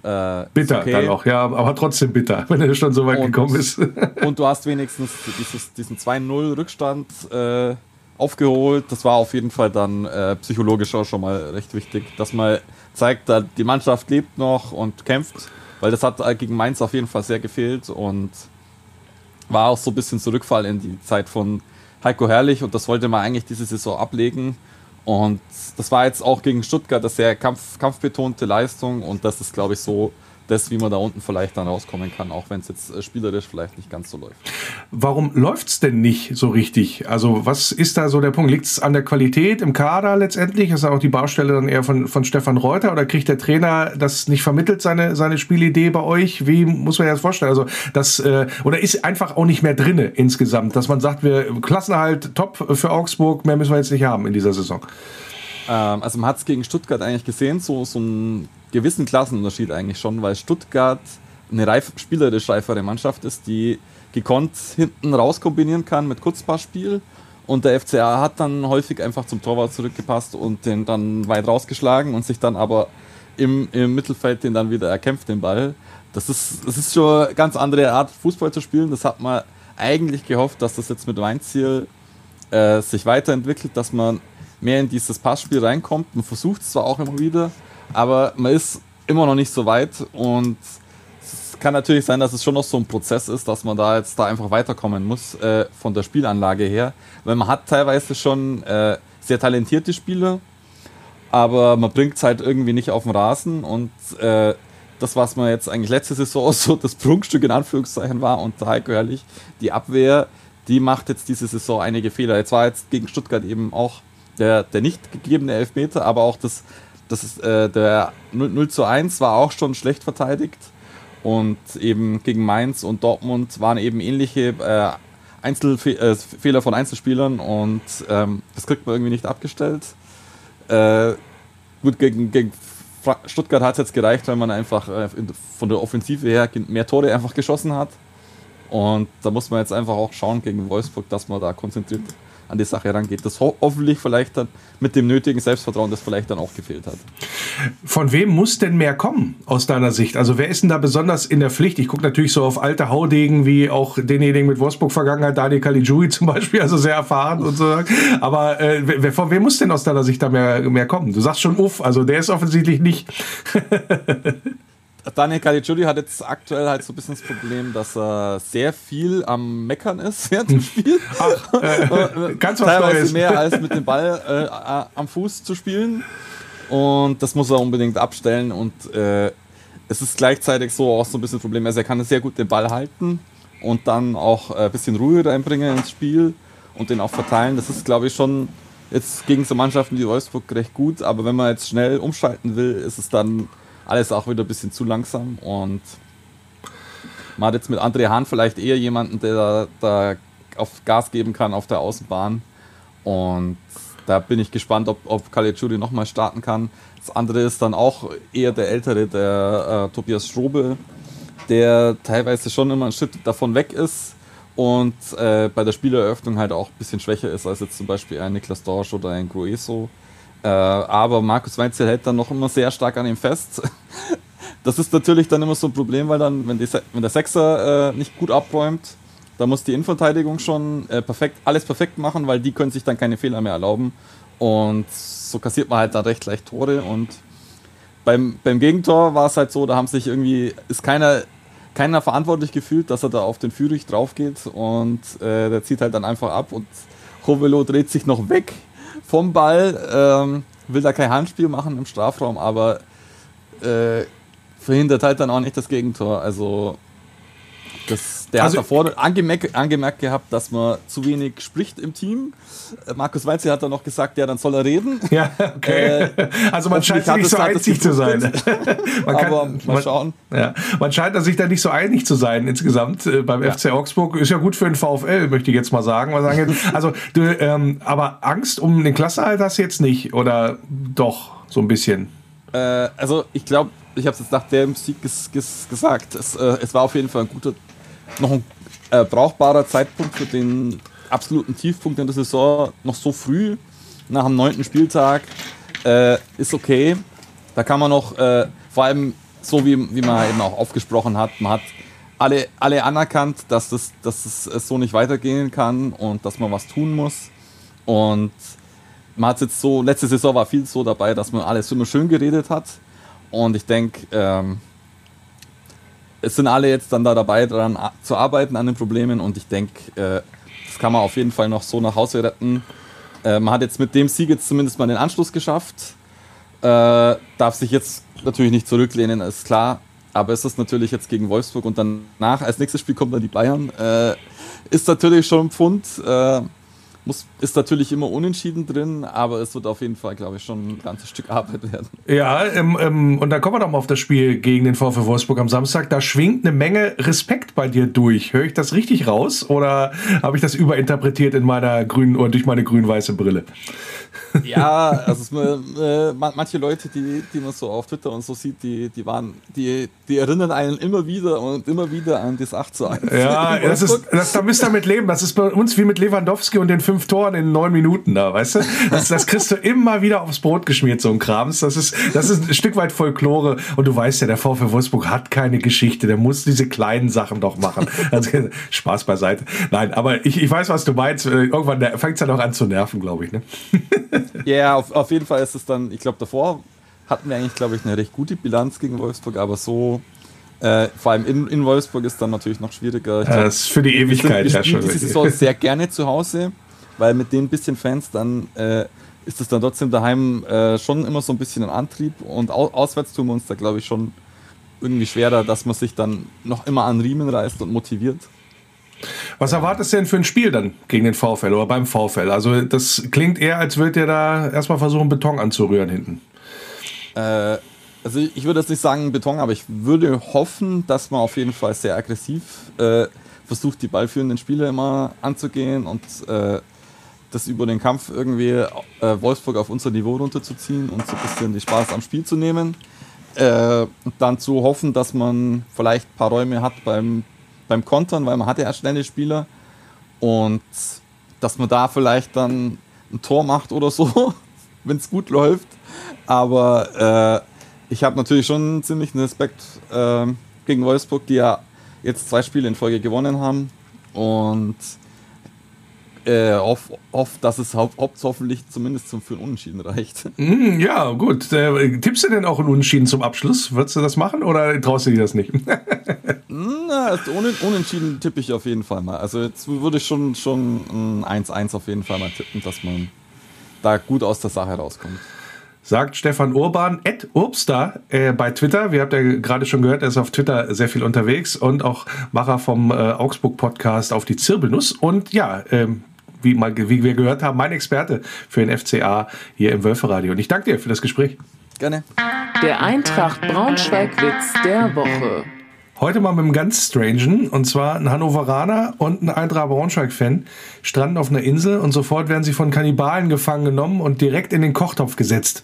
Äh, bitter okay. dann auch, ja, aber trotzdem bitter, wenn er schon so weit und, gekommen ist. und du hast wenigstens dieses, diesen 2-0-Rückstand äh, aufgeholt. Das war auf jeden Fall dann äh, psychologisch auch schon mal recht wichtig, dass man zeigt, da die Mannschaft lebt noch und kämpft, weil das hat äh, gegen Mainz auf jeden Fall sehr gefehlt und war auch so ein bisschen Zurückfall in die Zeit von Heiko Herrlich und das wollte man eigentlich diese Saison ablegen. Und das war jetzt auch gegen Stuttgart eine sehr kampf, kampfbetonte Leistung und das ist, glaube ich, so das, wie man da unten vielleicht dann rauskommen kann, auch wenn es jetzt äh, spielerisch vielleicht nicht ganz so läuft. Warum läuft es denn nicht so richtig? Also was ist da so der Punkt? Liegt es an der Qualität im Kader letztendlich? Ist auch die Baustelle dann eher von, von Stefan Reuter oder kriegt der Trainer das nicht vermittelt, seine, seine Spielidee bei euch? Wie muss man sich das vorstellen? Also das, äh, oder ist einfach auch nicht mehr drinne insgesamt, dass man sagt, wir Klassenhalt top für Augsburg, mehr müssen wir jetzt nicht haben in dieser Saison? Ähm, also man hat es gegen Stuttgart eigentlich gesehen, so, so ein gewissen Klassenunterschied eigentlich schon, weil Stuttgart eine reif, spielerisch reifere Mannschaft ist, die gekonnt hinten raus kombinieren kann mit Kurzpassspiel. Und der FCA hat dann häufig einfach zum Torwart zurückgepasst und den dann weit rausgeschlagen und sich dann aber im, im Mittelfeld den dann wieder erkämpft, den Ball. Das ist, das ist schon eine ganz andere Art, Fußball zu spielen. Das hat man eigentlich gehofft, dass das jetzt mit Weinziel äh, sich weiterentwickelt, dass man mehr in dieses Passspiel reinkommt. Man versucht es zwar auch immer wieder, aber man ist immer noch nicht so weit und es kann natürlich sein, dass es schon noch so ein Prozess ist, dass man da jetzt da einfach weiterkommen muss äh, von der Spielanlage her, weil man hat teilweise schon äh, sehr talentierte Spieler, aber man bringt es halt irgendwie nicht auf den Rasen und äh, das, was man jetzt eigentlich letzte Saison so das Prunkstück in Anführungszeichen war und Heiko Herrlich, die Abwehr, die macht jetzt diese Saison einige Fehler. Jetzt war jetzt gegen Stuttgart eben auch der, der nicht gegebene Elfmeter, aber auch das das ist, äh, der 0, 0 zu 1 war auch schon schlecht verteidigt. Und eben gegen Mainz und Dortmund waren eben ähnliche äh, Einzelfehler äh, von Einzelspielern und ähm, das kriegt man irgendwie nicht abgestellt. Äh, gut, gegen, gegen Stuttgart hat es jetzt gereicht, weil man einfach äh, von der Offensive her mehr Tore einfach geschossen hat. Und da muss man jetzt einfach auch schauen gegen Wolfsburg, dass man da konzentriert an die Sache rangeht. Das ho hoffentlich vielleicht dann mit dem nötigen Selbstvertrauen, das vielleicht dann auch gefehlt hat. Von wem muss denn mehr kommen aus deiner Sicht? Also wer ist denn da besonders in der Pflicht? Ich gucke natürlich so auf alte Haudegen wie auch denjenigen mit Wolfsburg-Vergangenheit, Daniel Caligiuri zum Beispiel, also sehr erfahren und so. Aber äh, wer, von wem muss denn aus deiner Sicht da mehr, mehr kommen? Du sagst schon uff, also der ist offensichtlich nicht. Daniel Caligiuri hat jetzt aktuell halt so ein bisschen das Problem, dass er sehr viel am Meckern ist während dem Spiel. Ach, äh, ganz was Teilweise Neues. mehr als mit dem Ball äh, am Fuß zu spielen. Und das muss er unbedingt abstellen. Und äh, es ist gleichzeitig so auch so ein bisschen ein Problem. Also er kann sehr gut den Ball halten und dann auch ein bisschen Ruhe reinbringen ins Spiel und den auch verteilen. Das ist, glaube ich, schon jetzt gegen so Mannschaften wie Wolfsburg recht gut. Aber wenn man jetzt schnell umschalten will, ist es dann alles auch wieder ein bisschen zu langsam und man hat jetzt mit André Hahn vielleicht eher jemanden, der da, auf Gas geben kann auf der Außenbahn und da bin ich gespannt, ob, ob Caligiuri nochmal starten kann. Das andere ist dann auch eher der ältere, der äh, Tobias Strobe, der teilweise schon immer ein Schritt davon weg ist und äh, bei der Spieleröffnung halt auch ein bisschen schwächer ist als jetzt zum Beispiel ein Niklas Dorsch oder ein Grueso. Äh, aber Markus Weinzel hält dann noch immer sehr stark an ihm fest. das ist natürlich dann immer so ein Problem, weil dann, wenn, die, wenn der Sechser äh, nicht gut abräumt, da muss die Innenverteidigung schon äh, perfekt, alles perfekt machen, weil die können sich dann keine Fehler mehr erlauben. Und so kassiert man halt dann recht leicht Tore und beim, beim Gegentor war es halt so, da haben sich irgendwie, ist keiner, keiner verantwortlich gefühlt, dass er da auf den Führig drauf geht und äh, der zieht halt dann einfach ab und Rovelo dreht sich noch weg vom Ball, ähm, will da kein Handspiel machen im Strafraum, aber äh, verhindert halt dann auch nicht das Gegentor. Also das, der Also- hat davor angemerkt, angemerkt gehabt, dass man zu wenig spricht im Team. Äh, Markus Walze hat dann noch gesagt, ja, dann soll er reden. Ja, okay. also man scheint nicht so einzig zu sein. Man Aber kann, mal man, schauen. ja, man scheint sich da nicht so einig zu sein insgesamt äh, beim Ja. FC Augsburg. Ist ja gut für den VfL, möchte ich jetzt mal sagen. Also, du, ähm, aber Angst um den Klassenerhalt hast du jetzt nicht oder doch so ein bisschen? Äh, also ich glaube, ich habe es jetzt nach dem Sieg ges ges gesagt, es, äh, es war auf jeden Fall ein guter, noch ein äh, brauchbarer Zeitpunkt für den absoluten Tiefpunkt in der Saison, noch so früh, nach dem neunten Spieltag, äh, ist okay. Da kann man noch, äh, vor allem so wie, wie man eben auch aufgesprochen hat, man hat alle, alle anerkannt, dass das, dass es äh, so nicht weitergehen kann und dass man was tun muss. Und man hat jetzt so, letzte Saison war viel so dabei, dass man alles immer schön geredet hat. Und ich denke, ähm, es sind alle jetzt dann da dabei, daran zu arbeiten an den Problemen. Und ich denke, äh, das kann man auf jeden Fall noch so nach Hause retten. Äh, man hat jetzt mit dem Sieg jetzt zumindest mal den Anschluss geschafft. Äh, darf sich jetzt natürlich nicht zurücklehnen, ist klar. Aber es ist natürlich jetzt gegen Wolfsburg und danach, als nächstes Spiel kommt dann die Bayern. Äh, ist natürlich schon ein Pfund. Muss, ist natürlich immer unentschieden drin, aber es wird auf jeden Fall, glaube ich, schon ein ganzes Stück Arbeit werden. Ja, ähm, ähm, und dann kommen wir doch mal auf das Spiel gegen den VfL Wolfsburg am Samstag. Da schwingt eine Menge Respekt bei dir durch. Höre ich das richtig raus oder habe ich das überinterpretiert in meiner grünen oder durch meine grün-weiße Brille? Ja, also äh, man- manche Leute, die, die man so auf Twitter und so sieht, die, die waren, die, die erinnern einen immer wieder und immer wieder an das 8 zu 1. Ja, das ist, das, da müsst ihr mit leben. Das ist bei uns wie mit Lewandowski und den fünf Toren in neun Minuten da, weißt du? Das, das kriegst du immer wieder aufs Brot geschmiert, so ein Krams. Das ist, das ist ein Stück weit Folklore. Und du weißt ja, der VfL Wolfsburg hat keine Geschichte. Der muss diese kleinen Sachen doch machen. Also, Spaß beiseite. Nein, aber ich, ich weiß, was du meinst. Irgendwann fängt es ja noch an zu nerven, glaube ich. Ne? Ja, auf, auf jeden Fall ist es dann, ich glaube, davor hatten wir eigentlich, glaube ich, eine recht gute Bilanz gegen Wolfsburg, aber so, äh, vor allem in, in Wolfsburg ist dann natürlich noch schwieriger. Ich glaub, Das ist für die wir, sind, Ewigkeit ja schon. diese Saison sehr gerne zu Hause, weil mit den bisschen Fans dann äh, ist es dann trotzdem daheim äh, schon immer so ein bisschen ein Antrieb und au auswärts tun wir uns da, glaube ich, schon irgendwie schwerer, dass man sich dann noch immer an Riemen reißt und motiviert. Was erwartest du denn für ein Spiel dann gegen den VfL oder beim VfL? Also, das klingt eher, als würdet ihr da erstmal versuchen, Beton anzurühren hinten. Äh, also ich würde jetzt nicht sagen Beton, aber ich würde hoffen, dass man auf jeden Fall sehr aggressiv äh, versucht, die ballführenden Spieler immer anzugehen und äh, das über den Kampf irgendwie äh, Wolfsburg auf unser Niveau runterzuziehen und so ein bisschen die Spaß am Spiel zu nehmen. Äh, und dann zu hoffen, dass man vielleicht ein paar Räume hat beim, beim Kontern, weil man hat ja schnelle Spieler und dass man da vielleicht dann ein Tor macht oder so, wenn es gut läuft. Aber äh, ich habe natürlich schon ziemlichen Respekt ähm, gegen Wolfsburg, die ja jetzt zwei Spiele in Folge gewonnen haben und äh, hoff, hoff, dass es haupt- hoffentlich zumindest zum für ein Unentschieden reicht. Hm, ja, gut. Äh, tippst du denn auch einen Unentschieden zum Abschluss? Würdest du das machen oder traust du dir das nicht? Na, also ohne, unentschieden tippe ich auf jeden Fall mal. Also jetzt würde ich schon, schon ein 1-1 auf jeden Fall mal tippen, dass man da gut aus der Sache rauskommt. Sagt Stefan Urban, at Urbster äh, bei Twitter. Wir habt ja gerade schon gehört, er ist auf Twitter sehr viel unterwegs und auch Macher vom äh, Augsburg-Podcast auf die Zirbelnuss. Und ja, ähm, wie, mal, wie wir gehört haben, mein Experte für den FCA hier im Wölferadio. Und ich danke dir für das Gespräch. Gerne. Der Eintracht Braunschweig-Witz der Woche. Heute mal mit einem ganz strangen, und zwar ein Hannoveraner und ein Eintracht Braunschweig-Fan stranden auf einer Insel und sofort werden sie von Kannibalen gefangen genommen und direkt in den Kochtopf gesetzt.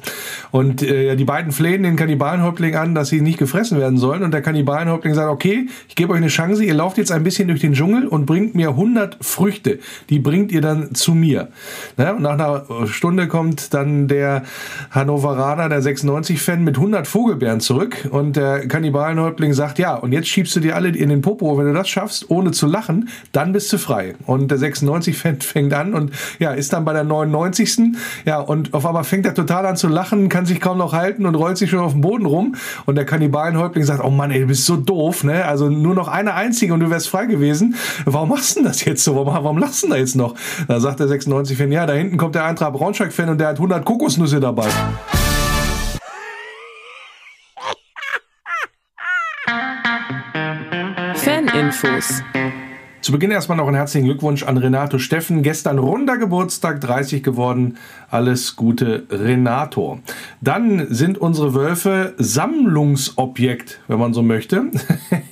Und äh, die beiden flehen den Kannibalenhäuptling an, dass sie nicht gefressen werden sollen. Und der Kannibalenhäuptling sagt, okay, ich gebe euch eine Chance, ihr lauft jetzt ein bisschen durch den Dschungel und bringt mir 100 Früchte. Die bringt ihr dann zu mir. Ne? Und nach einer Stunde kommt dann der Hannoveraner, der 96-Fan, mit 100 Vogelbeeren zurück. Und der Kannibalenhäuptling sagt, ja, und jetzt schiebst du dir alle in den Popo. Wenn du das schaffst, ohne zu lachen, dann bist du frei. Und der 96 fängt an und ja, ist dann bei der 99. Ja, und auf einmal fängt er total an zu lachen, kann sich kaum noch halten und rollt sich schon auf dem Boden rum. Und der Kannibalenhäuptling sagt, oh Mann, ey, du bist so doof, ne? Also nur noch eine einzige und du wärst frei gewesen. Warum machst du denn das jetzt so? Warum, warum lachst du da jetzt noch? Da sagt der 96-Fan, ja, da hinten kommt der Eintracht Braunschweig-Fan und der hat 100 Kokosnüsse dabei. Faninfos. Zu Beginn erstmal noch einen herzlichen Glückwunsch an Renato Steffen. Gestern runder Geburtstag, 30 geworden. Alles Gute, Renato. Dann sind unsere Wölfe Sammlungsobjekt, wenn man so möchte.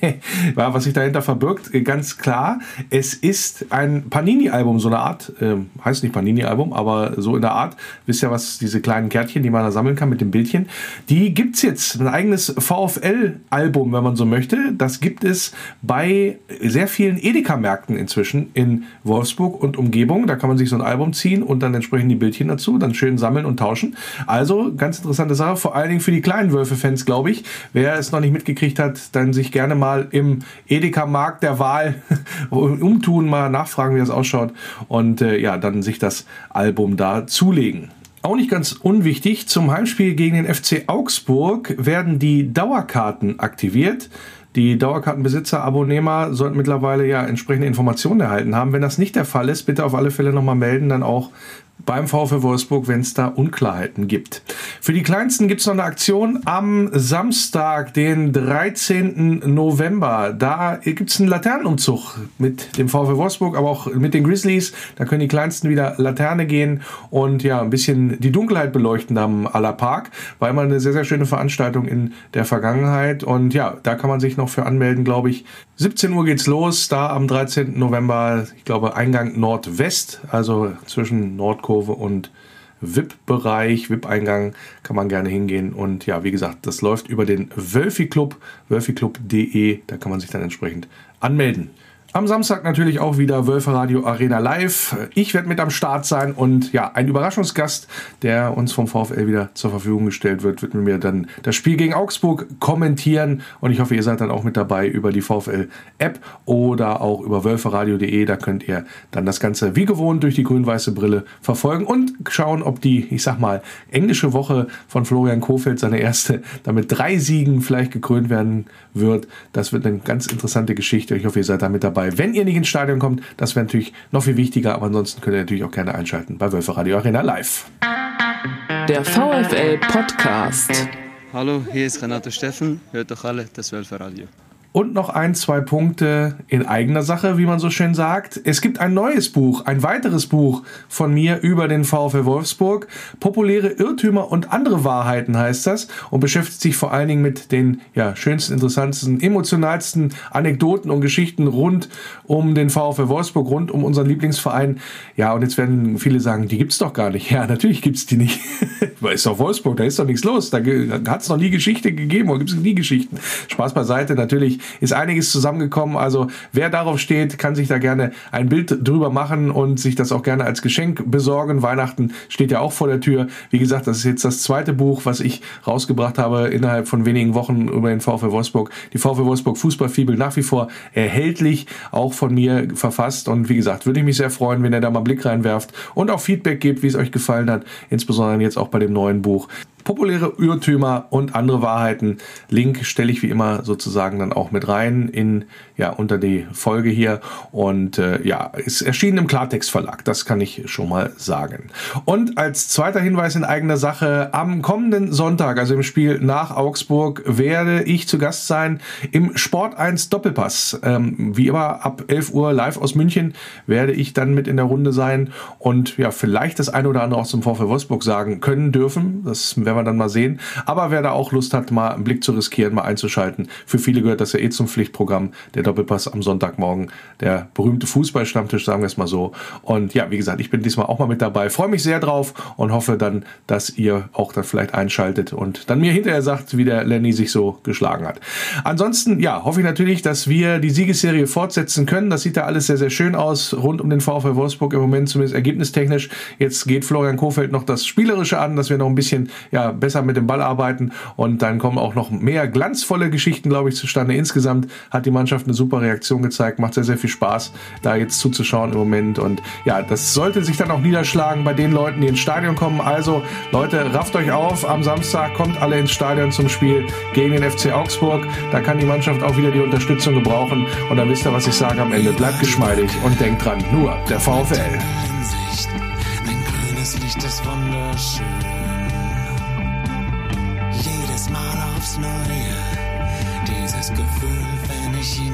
ja, was sich dahinter verbirgt, ganz klar. Es ist ein Panini-Album, so eine Art, äh, heißt nicht Panini-Album, aber so in der Art. Wisst ihr, was diese kleinen Kärtchen, die man da sammeln kann mit dem Bildchen. Die gibt es jetzt. Ein eigenes VfL-Album, wenn man so möchte. Das gibt es bei sehr vielen Edeka Märkten inzwischen in Wolfsburg und Umgebung. Da kann man sich so ein Album ziehen und dann entsprechend die Bildchen dazu, dann schön sammeln und tauschen. Also ganz interessante Sache, vor allen Dingen für die kleinen Wölfe-Fans, glaube ich. Wer es noch nicht mitgekriegt hat, dann sich gerne mal im Edeka-Markt der Wahl umtun, mal nachfragen, wie das ausschaut und äh, ja, dann sich das Album da zulegen. Auch nicht ganz unwichtig, zum Heimspiel gegen den FC Augsburg werden die Dauerkarten aktiviert. Die Dauerkartenbesitzer, Abonnehmer sollten mittlerweile ja entsprechende Informationen erhalten haben. Wenn das nicht der Fall ist, bitte auf alle Fälle nochmal melden, dann auch beim VfL Wolfsburg, wenn es da Unklarheiten gibt. Für die Kleinsten gibt es noch eine Aktion am Samstag, den 13. November. Da gibt es einen Laternenumzug mit dem VfL Wolfsburg, aber auch mit den Grizzlies. Da können die Kleinsten wieder Laterne gehen und ja, ein bisschen die Dunkelheit beleuchten am Aller Park. War immer eine sehr, sehr schöne Veranstaltung in der Vergangenheit. Und ja, da kann man sich noch für anmelden, glaube ich. 17 Uhr geht's los, da am 13. November, ich glaube, Eingang Nordwest, also zwischen Nordkurve und VIP-Bereich, VIP-Eingang kann man gerne hingehen. Und ja, wie gesagt, das läuft über den Wölfi Club, wölficlub.de, da kann man sich dann entsprechend anmelden. Am Samstag natürlich auch wieder Wölfe Radio Arena Live. Ich werde mit am Start sein und ja, ein Überraschungsgast, der uns vom VfL wieder zur Verfügung gestellt wird, wird mir dann das Spiel gegen Augsburg kommentieren und ich hoffe, ihr seid dann auch mit dabei über die VfL App oder auch über wölferadio.de. Da könnt ihr dann das Ganze wie gewohnt durch die grün-weiße Brille verfolgen und schauen, ob die, ich sag mal, englische Woche von Florian Kofeld, seine erste, damit drei Siegen vielleicht gekrönt werden wird. Das wird eine ganz interessante Geschichte. Ich hoffe, ihr seid da mit dabei dabei. Wenn ihr nicht ins Stadion kommt, das wäre natürlich noch viel wichtiger, aber ansonsten könnt ihr natürlich auch gerne einschalten bei Wölfe Radio Arena Live. Der VfL Podcast. Hallo, hier ist Renato Steffen. Hört doch alle das Wölfe Radio. Und noch ein, zwei Punkte in eigener Sache, wie man so schön sagt. Es gibt ein neues Buch, ein weiteres Buch von mir über den VfL Wolfsburg. Populäre Irrtümer und andere Wahrheiten heißt das und beschäftigt sich vor allen Dingen mit den ja, schönsten, interessantesten, emotionalsten Anekdoten und Geschichten rund um den VfL Wolfsburg, rund um unseren Lieblingsverein. Ja, und jetzt werden viele sagen, die gibt's doch gar nicht. Ja, natürlich gibt's die nicht. ist doch Wolfsburg, da ist doch nichts los. Da hat's noch nie Geschichte gegeben oder gibt's nie Geschichten. Spaß beiseite, natürlich ist einiges zusammengekommen. Also wer darauf steht, kann sich da gerne ein Bild drüber machen und sich das auch gerne als Geschenk besorgen. Weihnachten steht ja auch vor der Tür. Wie gesagt, das ist jetzt das zweite Buch, was ich rausgebracht habe innerhalb von wenigen Wochen über den VfL Wolfsburg. Die VfL Wolfsburg Fußballfibel nach wie vor erhältlich, auch von mir verfasst. Und wie gesagt, würde ich mich sehr freuen, wenn ihr da mal einen Blick reinwerft und auch Feedback gebt, wie es euch gefallen hat. Insbesondere jetzt auch bei dem neuen Buch populäre Irrtümer und andere Wahrheiten. Link stelle ich wie immer sozusagen dann auch mit rein in ja unter die Folge hier und äh, ja ist erschienen im Klartext Verlag. Das kann ich schon mal sagen. Und als zweiter Hinweis in eigener Sache am kommenden Sonntag, also im Spiel nach Augsburg, werde ich zu Gast sein im Sport 1 Doppelpass. Ähm, wie immer ab 11 Uhr live aus München werde ich dann mit in der Runde sein und ja vielleicht das eine oder andere auch zum VfL Wolfsburg sagen können dürfen. Das werden wir dann mal sehen. Aber wer da auch Lust hat, mal einen Blick zu riskieren, mal einzuschalten, für viele gehört das ja eh zum Pflichtprogramm, der Doppelpass am Sonntagmorgen, der berühmte Fußballstammtisch, sagen wir es mal so. Und ja, wie gesagt, ich bin diesmal auch mal mit dabei, freue mich sehr drauf und hoffe dann, dass ihr auch dann vielleicht einschaltet und dann mir hinterher sagt, wie der Lenny sich so geschlagen hat. Ansonsten, ja, hoffe ich natürlich, dass wir die Siegesserie fortsetzen können. Das sieht da alles sehr, sehr schön aus, rund um den VfL Wolfsburg im Moment, zumindest ergebnistechnisch. Jetzt geht Florian Kofeld noch das Spielerische an, dass wir noch ein bisschen ja, besser mit dem Ball arbeiten und dann kommen auch noch mehr glanzvolle Geschichten, glaube ich, zustande. Insgesamt hat die Mannschaft eine super Reaktion gezeigt, macht sehr, sehr viel Spaß, da jetzt zuzuschauen im Moment und ja, das sollte sich dann auch niederschlagen bei den Leuten, die ins Stadion kommen. Also Leute, rafft euch auf, am Samstag kommt alle ins Stadion zum Spiel gegen den FC Augsburg. Da kann die Mannschaft auch wieder die Unterstützung gebrauchen und dann wisst ihr, was ich sage am Ende. Bleibt geschmeidig und denkt dran, nur der VfL. Hinsicht. Ein grünes Licht ist wunderschön. Jedes Mal aufs Neue. Dieses Gefühl, wenn ich ihn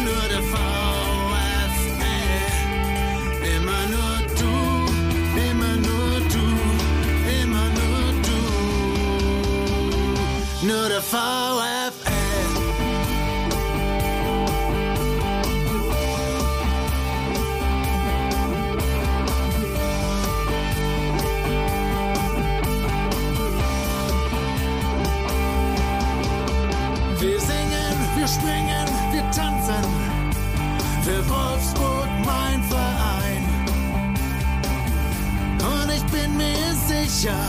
Nur der VfL. Wir singen, wir springen, wir tanzen. Für Wolfsburg mein Verein. Und ich bin mir sicher,